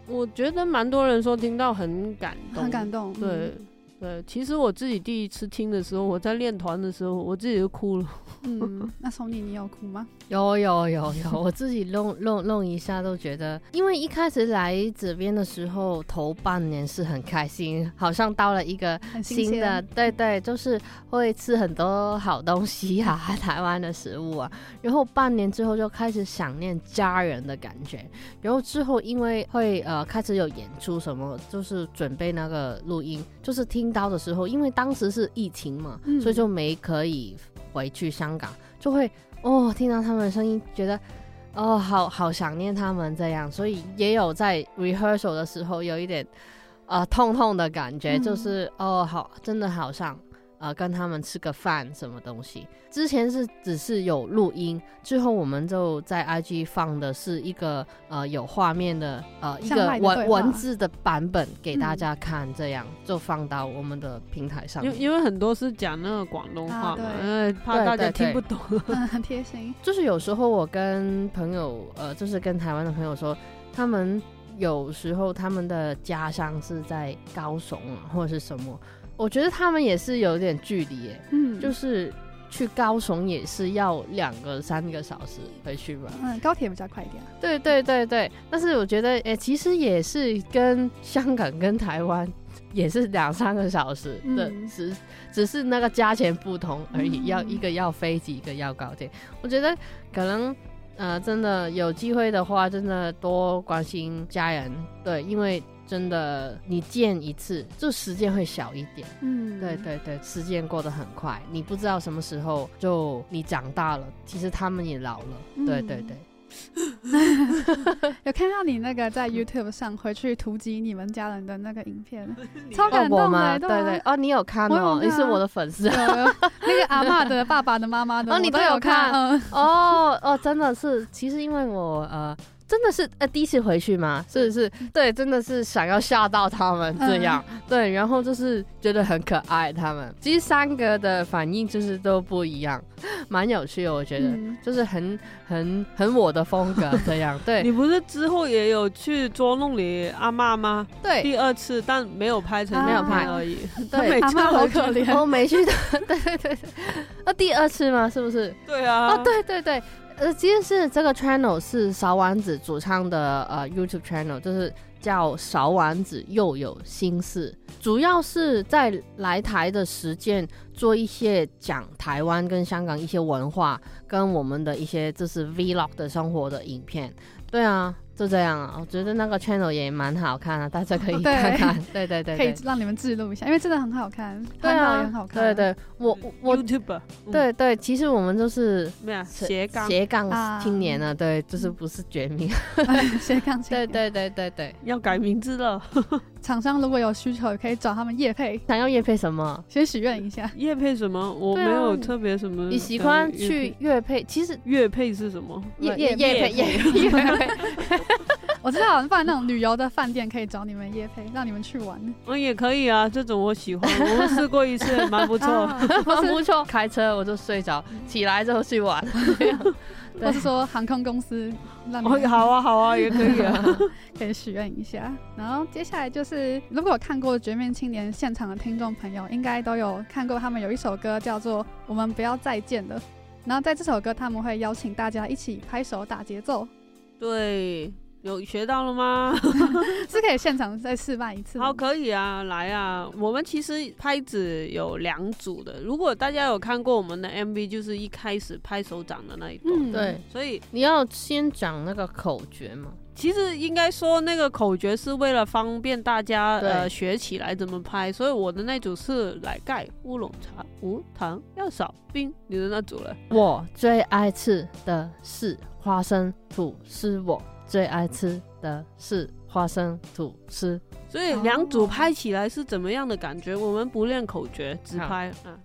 我觉得蛮多人说听到很感动，很感动。对。嗯对，其实我自己第一次听的时候，我在练团的时候，我自己就哭了。嗯，那从你，你有哭吗？有有有有，我自己弄弄弄一下都觉得，因为一开始来这边的时候，头半年是很开心，好像到了一个新的，对对，就是会吃很多好东西啊，台湾的食物啊。然后半年之后就开始想念家人的感觉，然后之后因为会呃开始有演出什么，就是准备那个录音，就是听。的时候，因为当时是疫情嘛，嗯、所以就没可以回去香港，就会哦听到他们的声音，觉得哦好好想念他们这样，所以也有在 rehearsal 的时候有一点呃痛痛的感觉，嗯、就是哦好真的好像。呃，跟他们吃个饭什么东西？之前是只是有录音，最后我们就在 IG 放的是一个呃有画面的呃一个文文字的版本给大家看，这样、嗯、就放到我们的平台上。因因为很多是讲那个广东话嘛，因为、啊、怕大家听不懂。对对对很贴心。就是有时候我跟朋友呃，就是跟台湾的朋友说，他们有时候他们的家乡是在高雄啊，或者是什么。我觉得他们也是有点距离，嗯，就是去高雄也是要两个三个小时回去吧，嗯，高铁比较快一点，对对对对，但是我觉得，哎、欸，其实也是跟香港跟台湾也是两三个小时的，只、嗯、只是那个价钱不同而已，嗯、要一个要飞机，一个要高铁，我觉得可能。呃，真的有机会的话，真的多关心家人，对，因为真的你见一次，就时间会小一点，嗯，对对对，时间过得很快，你不知道什么时候就你长大了，其实他们也老了，嗯、对对对。有看到你那个在 YouTube 上回去突击你们家人的那个影片，超感动的，哦、对，对对，哦，你有看哦，你是我的粉丝，那个阿嬷的、爸爸的、妈妈的，哦，你都有看，嗯、哦哦，真的是，其实因为我呃。真的是呃第一次回去吗？是是，对，真的是想要吓到他们这样，嗯、对，然后就是觉得很可爱，他们其实三个的反应就是都不一样，蛮有趣的，我觉得、嗯、就是很很很我的风格 这样。对，你不是之后也有去捉弄你阿妈吗？对，第二次，但没有拍成，啊、没有拍而已。对，阿妈好可怜，我没去的。对对对，那第二次吗？是不是？对啊。哦，对对对。呃，其实是这个 channel 是勺丸子主唱的呃 YouTube channel，就是叫勺丸子又有心事，主要是在来台的时间做一些讲台湾跟香港一些文化跟我们的一些就是 Vlog 的生活的影片，对啊。就这样啊，我觉得那个 channel 也蛮好看的，大家可以 看看。对对对，可以让你们记录一下，因为真的很好看，对啊，也很好看。对对，我我 YouTube，对对，其实我们都是斜杠斜杠青年啊，对，就是不是绝命 斜杠青年。对对对对对，要改名字了。厂商如果有需求，也可以找他们业配。想要业配什么？先许愿一下。业配什么？我没有特别什么。你喜欢去乐配？其实乐配是什么？业业业配业业配。我知道，放在那种旅游的饭店可以找你们夜配，让你们去玩。嗯，也可以啊，这种我喜欢，我们试过一次，蛮不错，蛮 不错。开车我就睡着，起来之后去玩。或是说航空公司让你哦，好啊，好啊，也可以啊，可以许愿一下。然后接下来就是，如果有看过《绝命青年》现场的听众朋友，应该都有看过他们有一首歌叫做《我们不要再见了》。然后在这首歌，他们会邀请大家一起拍手打节奏。对。有学到了吗？是可以现场再示范一次。好，可以啊，来啊！我们其实拍子有两组的。如果大家有看过我们的 MV，就是一开始拍手掌的那一段。嗯，对。所以你要先讲那个口诀嘛。其实应该说那个口诀是为了方便大家呃学起来怎么拍。所以我的那组是奶盖乌龙茶无糖要少冰。你的那组了。我最爱吃的是花生吐司。我。最爱吃的是花生吐司，所以两组拍起来是怎么样的感觉？我们不练口诀，直拍。嗯，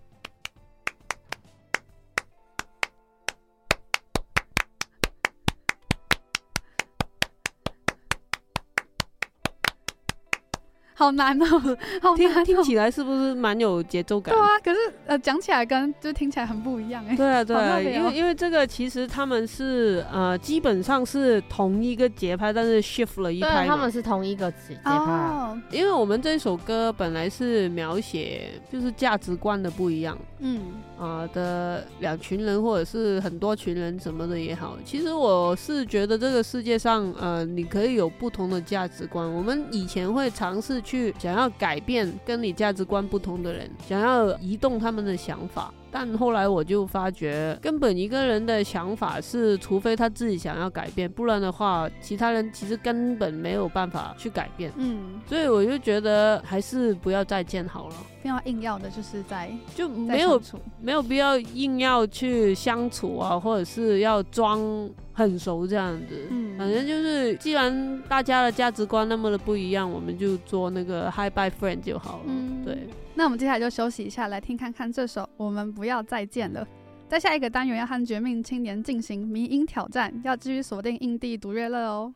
好难哦，好难哦，听听起来是不是蛮有节奏感？对啊，可是呃，讲起来跟就听起来很不一样哎。对啊，对啊，哦、因为因为这个其实他们是呃基本上是同一个节拍，但是 shift 了一拍。他们是同一个节节拍。哦，因为我们这首歌本来是描写就是价值观的不一样，嗯啊、呃、的两群人或者是很多群人什么的也好，其实我是觉得这个世界上呃你可以有不同的价值观。我们以前会尝试。去想要改变跟你价值观不同的人，想要移动他们的想法。但后来我就发觉，根本一个人的想法是，除非他自己想要改变，不然的话，其他人其实根本没有办法去改变。嗯，所以我就觉得还是不要再见好了。不要硬要的，就是在就没有没有必要硬要去相处啊，或者是要装很熟这样子。嗯，反正就是，既然大家的价值观那么的不一样，我们就做那个 Hi Bye Friend 就好了。嗯，对。那我们接下来就休息一下，来听看看这首《我们不要再见了》。在下一个单元要和绝命青年进行迷音挑战，要继续锁定印地独乐乐哦。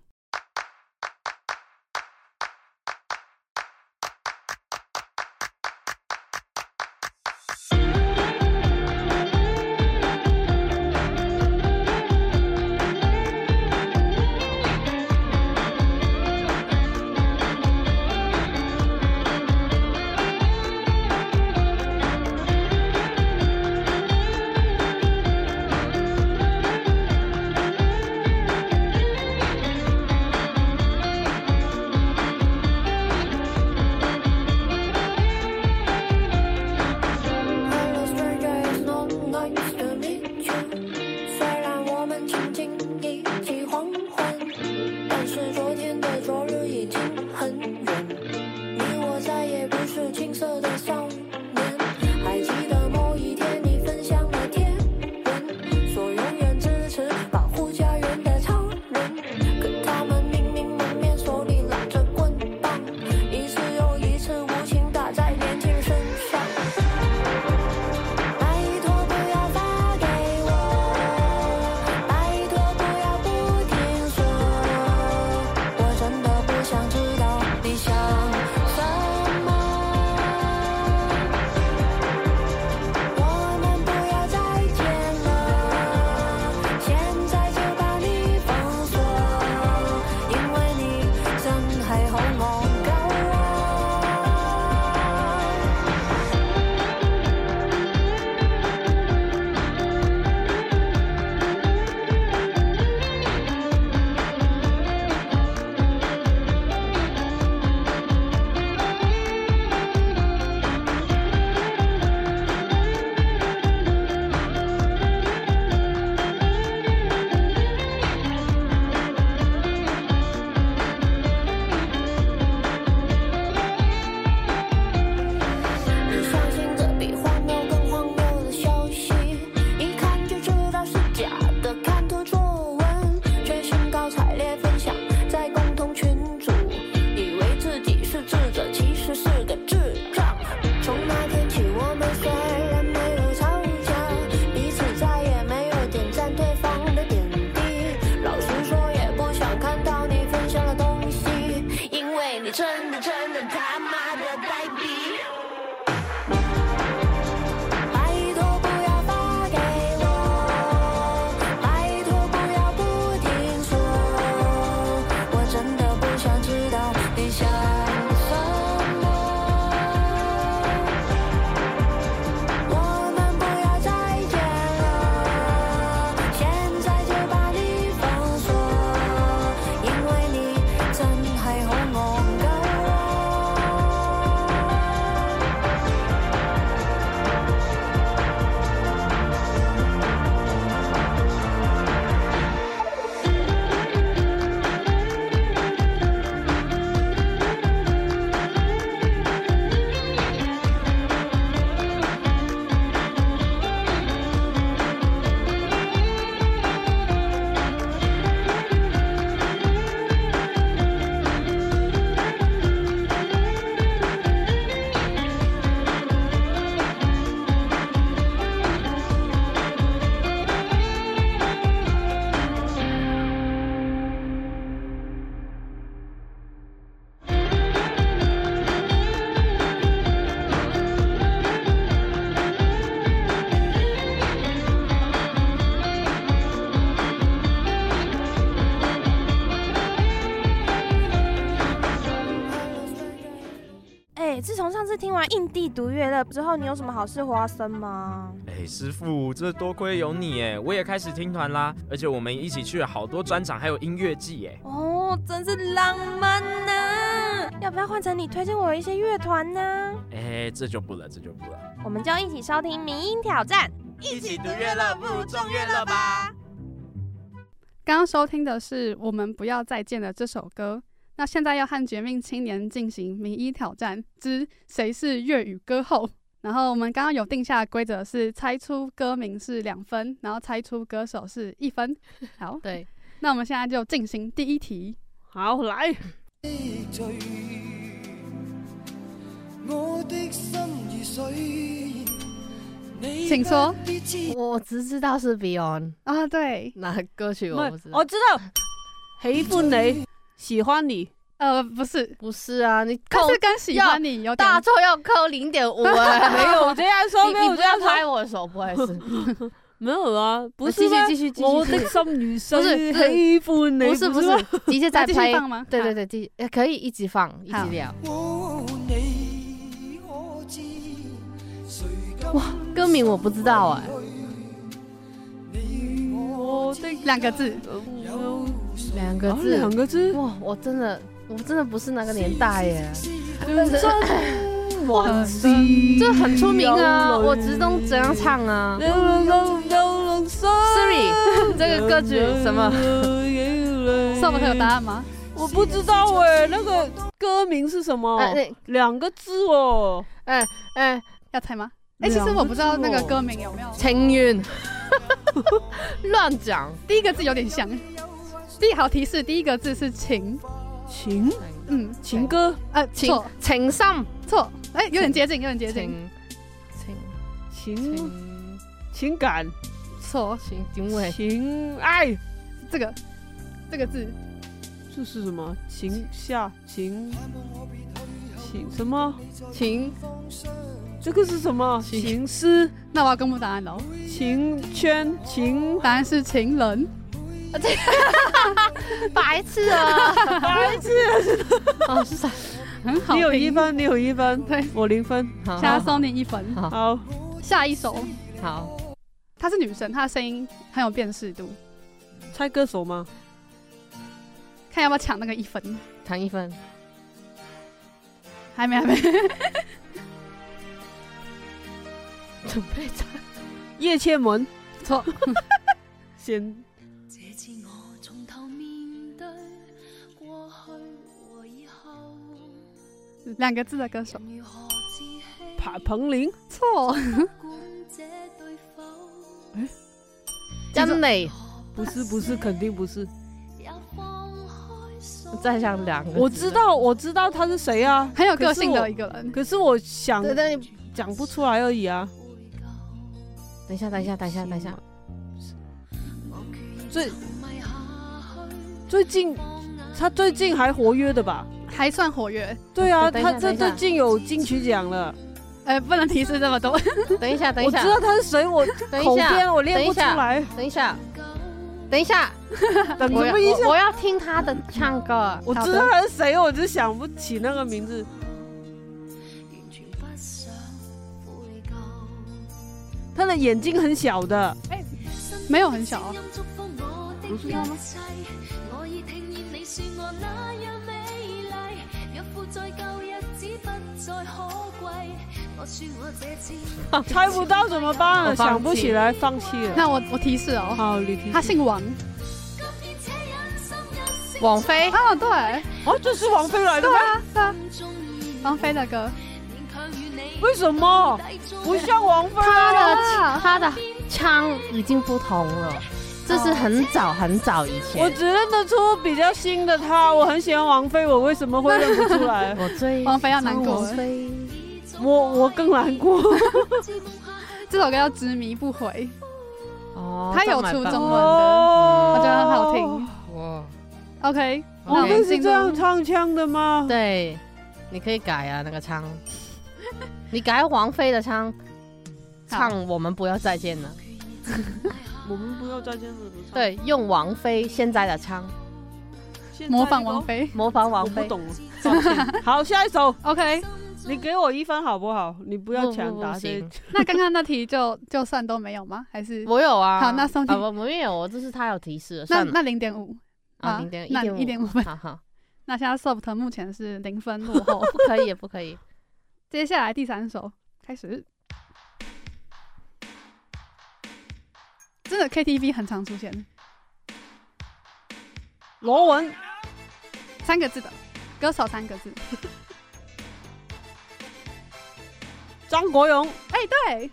次听完印地独乐乐之后，你有什么好事发生吗？哎、欸，师傅，这多亏有你哎，我也开始听团啦，而且我们一起去了好多专场，还有音乐季哎。哦，真是浪漫呢、啊！要不要换成你推荐我一些乐团呢？哎、欸，这就不了，这就不了。我们就一起收听民音挑战，一起独乐乐，不如众乐乐吧。刚刚收听的是《我们不要再见了》这首歌。那现在要和绝命青年进行名医挑战之谁是粤语歌后。然后我们刚刚有定下的规则是猜出歌名是两分，然后猜出歌手是一分。好，对。那我们现在就进行第一题。好，来。请说。我只知道是 Beyond 啊，对。那歌曲我不知道。我知道。喜欢你，喜欢你。呃，不是，不是啊，你扣是跟喜欢你有大错要扣零点五啊。没有我这样说，没有这样拍我的手，不好意思。没有啊，不是。继续继续继续。我的心女生喜欢你。不是不是，直接再拍吗？对对对，继续可以一直放，一直聊。哇，歌名我不知道哎。两个字，两个字，两个字。哇，我真的，我真的不是那个年代耶。哇，这很出名啊，我只懂怎样唱啊。Siri，这个歌曲什么？上面还有答案吗？我不知道哎，那个歌名是什么？两个字哦。哎哎，要猜吗？哎，其实我不知道那个歌名有没有。情缘。乱讲，第一个字有点像。第一好提示，第一个字是情，情，嗯，情歌，呃，情，情深，错，哎，有点接近，有点接近，情，情，情？感，错，情，情爱，情爱，这个，这个字，这是什么？情下，情，情？什么？情。这个是什么？情。诗？那我要公布答案喽。情圈？情，答案是情人。白痴啊！白痴！哦，是啥？很好。你有一分，你有一分，对，我零分。现在送你一分。好，下一首。好。她是女生，她的声音很有辨识度。猜歌手吗？看要不要抢那个一分？抢一分。还没，还没。准备唱叶倩文，错。先。两个字的歌手。彭彭羚，错。哎，张磊，不是不是，肯定不是。再想两个，我知道我知道他是谁啊，很有个性的一个人。可是我想，但你讲不出来而已啊。等一下，等一下，等一下，等一下。最最近，他最近还活跃的吧？还算活跃。对啊，他这最近有金曲奖了。哎，不能提示这么多。等一下，等一下。我知道他是谁，我口边我练不出来。等一下，等一下，等什么意思？我要听他的唱歌。我知道他是谁，我只想不起那个名字。他的眼睛很小的，哎，没有很小啊，不是他吗？猜不到怎么办？想不起来，放弃了。那我我提示哦，好，你提示。他姓王，王菲。啊，对，哦，这是王菲来的吗？对啊，王菲的歌。为什么不像王菲？他的他的腔已经不同了，这是很早很早以前。我只认得出比较新的他，我很喜欢王菲，我为什么会认不出来？我追王菲要难过，我我更难过。这首歌叫《执迷不悔》，哦，他有出中文的，我觉得很好听。哇，OK，王菲是这样唱腔的吗？对，你可以改啊，那个腔。你改王菲的唱，唱我们不要再见了。我们不要再见了。对，用王菲现在的唱，模仿王菲，模仿王菲。不懂。好，下一首。OK，你给我一分好不好？你不要抢答。那刚刚那题就就算都没有吗？还是我有啊？好，那送题。我没有，这是他有提示。那那零点五啊，零点那一点五分。好好。那现在 soft 目前是零分落后，不可以不可以。接下来第三首开始。真的 KTV 很常出现。罗文，三个字的歌手，三个字。张国荣，哎，对，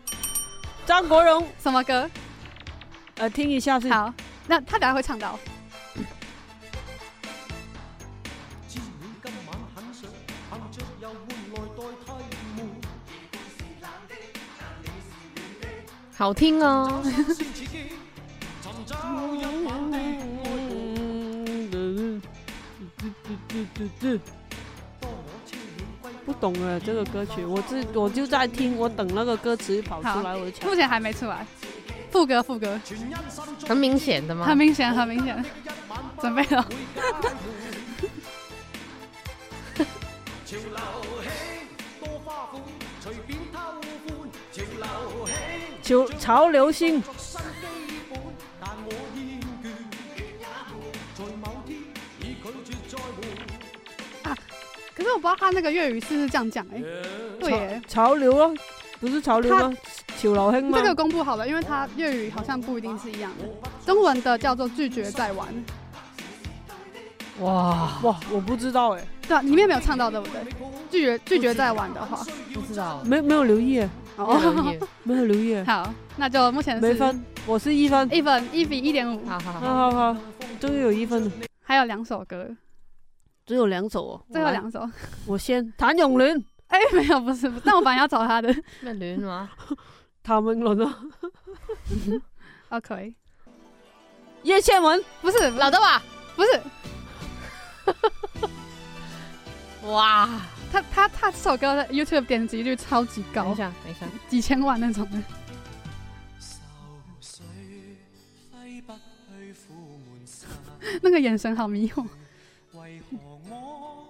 张国荣什么歌？呃，听一下是。好，那他等下会唱到。好听哦。不懂了这个歌曲，我自我就在听，我等那个歌词跑出来，我就目前还没出来。副歌，副歌，很明显的吗？很明显，很明显。准备了。潮潮流星。我不知道他那个粤语是不是这样讲哎、欸对耶，潮流咯，不是潮流吗？潮流兴吗？这个公布好了，因为他粤语好像不一定是一样的，中文的叫做拒绝再玩。哇哇，我不知道哎、欸，对啊，里面没有唱到对不对？拒绝拒绝再玩的话，不知道，没没有留意，哦，没有留意。好，那就目前是没分，我是一分，一分一比一点五，好好好好好，终于有一分了，还有两首歌。只有两首哦，最后两首，我先谭咏麟。哎，没有，不是，但我本来要找他的。那麟吗？谭咏麟啊。哦，可以。叶倩文，不是老的吧？不是。哇，他他他这首歌的 YouTube 点击率超级高，等一下，等一下，几千万那种的。那个眼神好迷惑。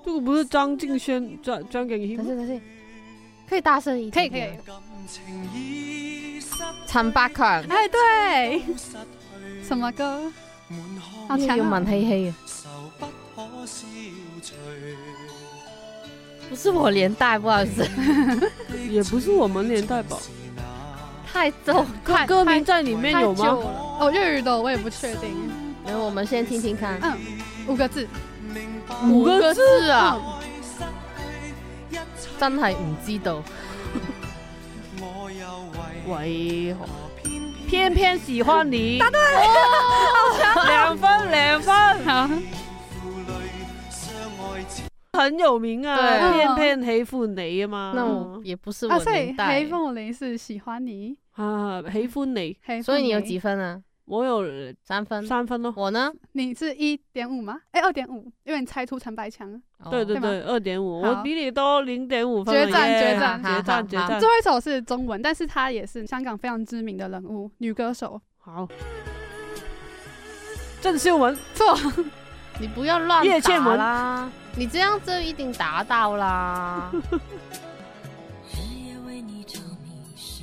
这个不是张敬轩、张张敬轩吗？等下等下，可以大声一点。可以可以。陈百强。哎，对。什么歌？好强啊！有文气气啊。不是我年代，不好意思。也不是我们年代吧？太旧，歌歌名在里面有吗？哦，粤语的我也不确定。那我们先听听看。嗯，五个字。五个字啊！真系唔知道。为何偏偏喜欢你？答对，两分两分。很有名啊，偏偏喜欢你啊嘛。那我也不是我年代。喜欢你是喜欢你啊，喜欢你。所以你有几分啊？我有三分，三分哦。我呢？你是一点五吗？哎，二点五，因为你猜出陈百强。对对对，二点五，我比你多零点五分。决战决战决战决战。最后一首是中文，但是她也是香港非常知名的人物，女歌手。好，郑秀文错，你不要乱打啦，你这样就一定达到啦。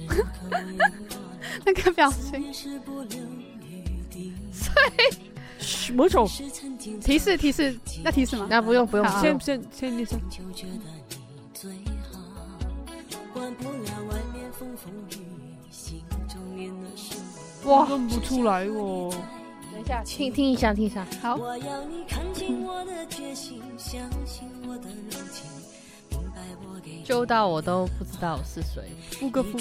那个表情。嘘，某种。提示提示，那提示吗？那不用不用，先先先提示。哇，认不出来哦。等一下，听听一下，听一下。好。揪到我都不知道是谁。不个不。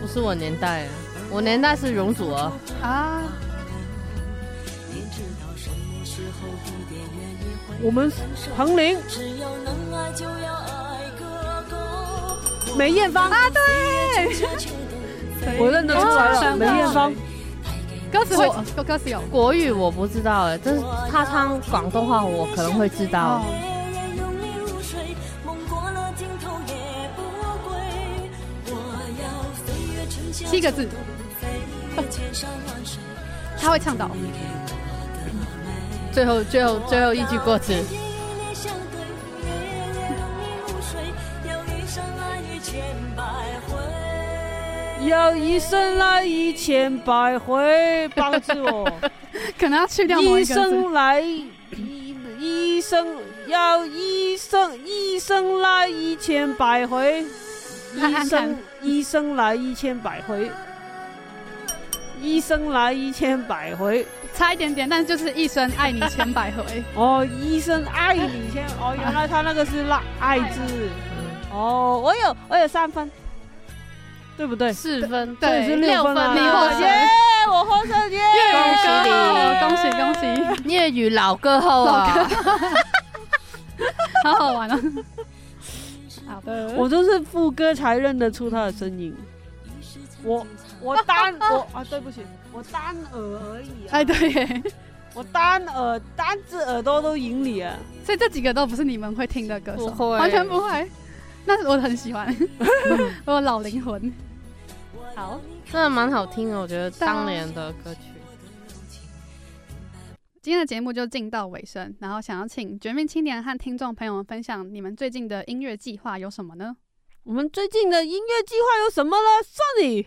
不是我年代，我年代是容祖儿。啊。我们彭羚、梅艳芳。啊，对，我认得出来了，梅艳芳。歌词会。歌词有，国语我不知道哎，但是他唱广东话我可能会知道。七个字，他会唱到最后，最后，最后一句歌词：要一生来一千百回，要一生来一千百回，包助我。可能要去掉一。一生来，一医生要医生，医生来一千百回，医生医生来一千百回。一生来一千百回，差一点点，但就是一生爱你千百回。哦，一生爱你千哦，原来他那个是“爱”爱字。哦，我有我有三分。对不对？四分，对，是六分啊！你获胜，我获胜耶！恭喜恭喜！粤语 老歌后啊，好好玩啊！好的，我都是副歌才认得出他的声音。我我单我 啊，对不起，我单耳而已。哎，对，我单耳单只耳朵都赢你啊！所以这几个都不是你们会听的歌手，不会，完全不会。那我很喜欢，我有老灵魂。好，真的蛮好听的，我觉得当年的歌曲。今天的节目就进到尾声，然后想要请绝命青年和听众朋友们分享你们最近的音乐计划有什么呢？我们最近的音乐计划有什么呢？Sunny，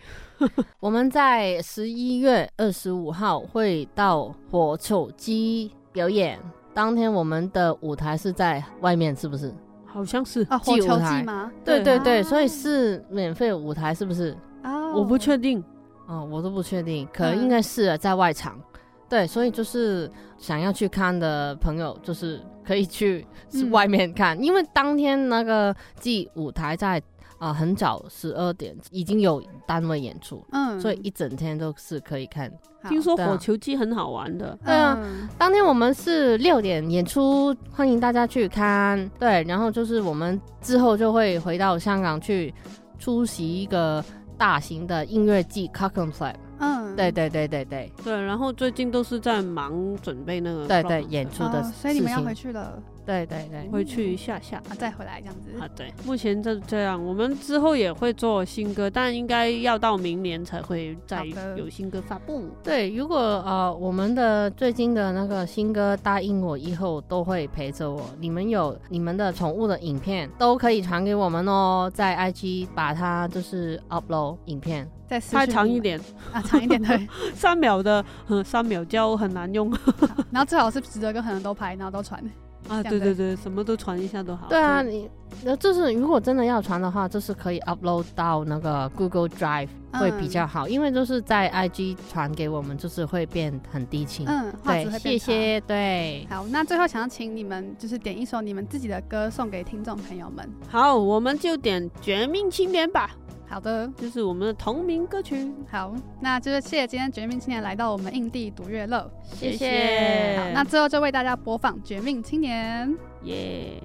我们在十一月二十五号会到火球机表演，当天我们的舞台是在外面，是不是？好像是啊，火球机吗？对对对，所以是免费舞台，是不是？啊，我不确定，哦，我都不确定，可能应该是在外场。对，所以就是想要去看的朋友，就是可以去 外面看，因为当天那个记舞台在啊很早十二点已经有单位演出，嗯，所以一整天都是可以看。听说火球机很好玩的，对啊，当天我们是六点演出，欢迎大家去看。对，然后就是我们之后就会回到香港去出席一个。大型的音乐季 Clockenflap 嗯，对对对对对对，然后最近都是在忙准备那个对对演出的、哦，所以你们要回去了。对对对，回去一下下，啊，再回来这样子。啊，对，目前就这样。我们之后也会做新歌，但应该要到明年才会再有新歌发布。对，如果呃我们的最近的那个新歌答应我以后都会陪着我，你们有你们的宠物的影片都可以传给我们哦，在 IG 把它就是 upload 影片，再拍长一点啊，长一点对，三秒的，嗯，三秒胶很难用，然后最好是值得跟很多人都拍，然后都传。啊，对对对，什么都传一下都好。对啊，你那就是如果真的要传的话，就是可以 upload 到那个 Google Drive 会比较好，嗯、因为就是在 IG 传给我们，就是会变很低清。嗯，对，谢谢。对，好，那最后想要请你们就是点一首你们自己的歌送给听众朋友们。好，我们就点《绝命青年》吧。好的，就是我们的同名歌曲。好，那就是谢谢今天绝命青年来到我们印地独乐乐，谢谢。好，那最后就为大家播放《绝命青年》，耶。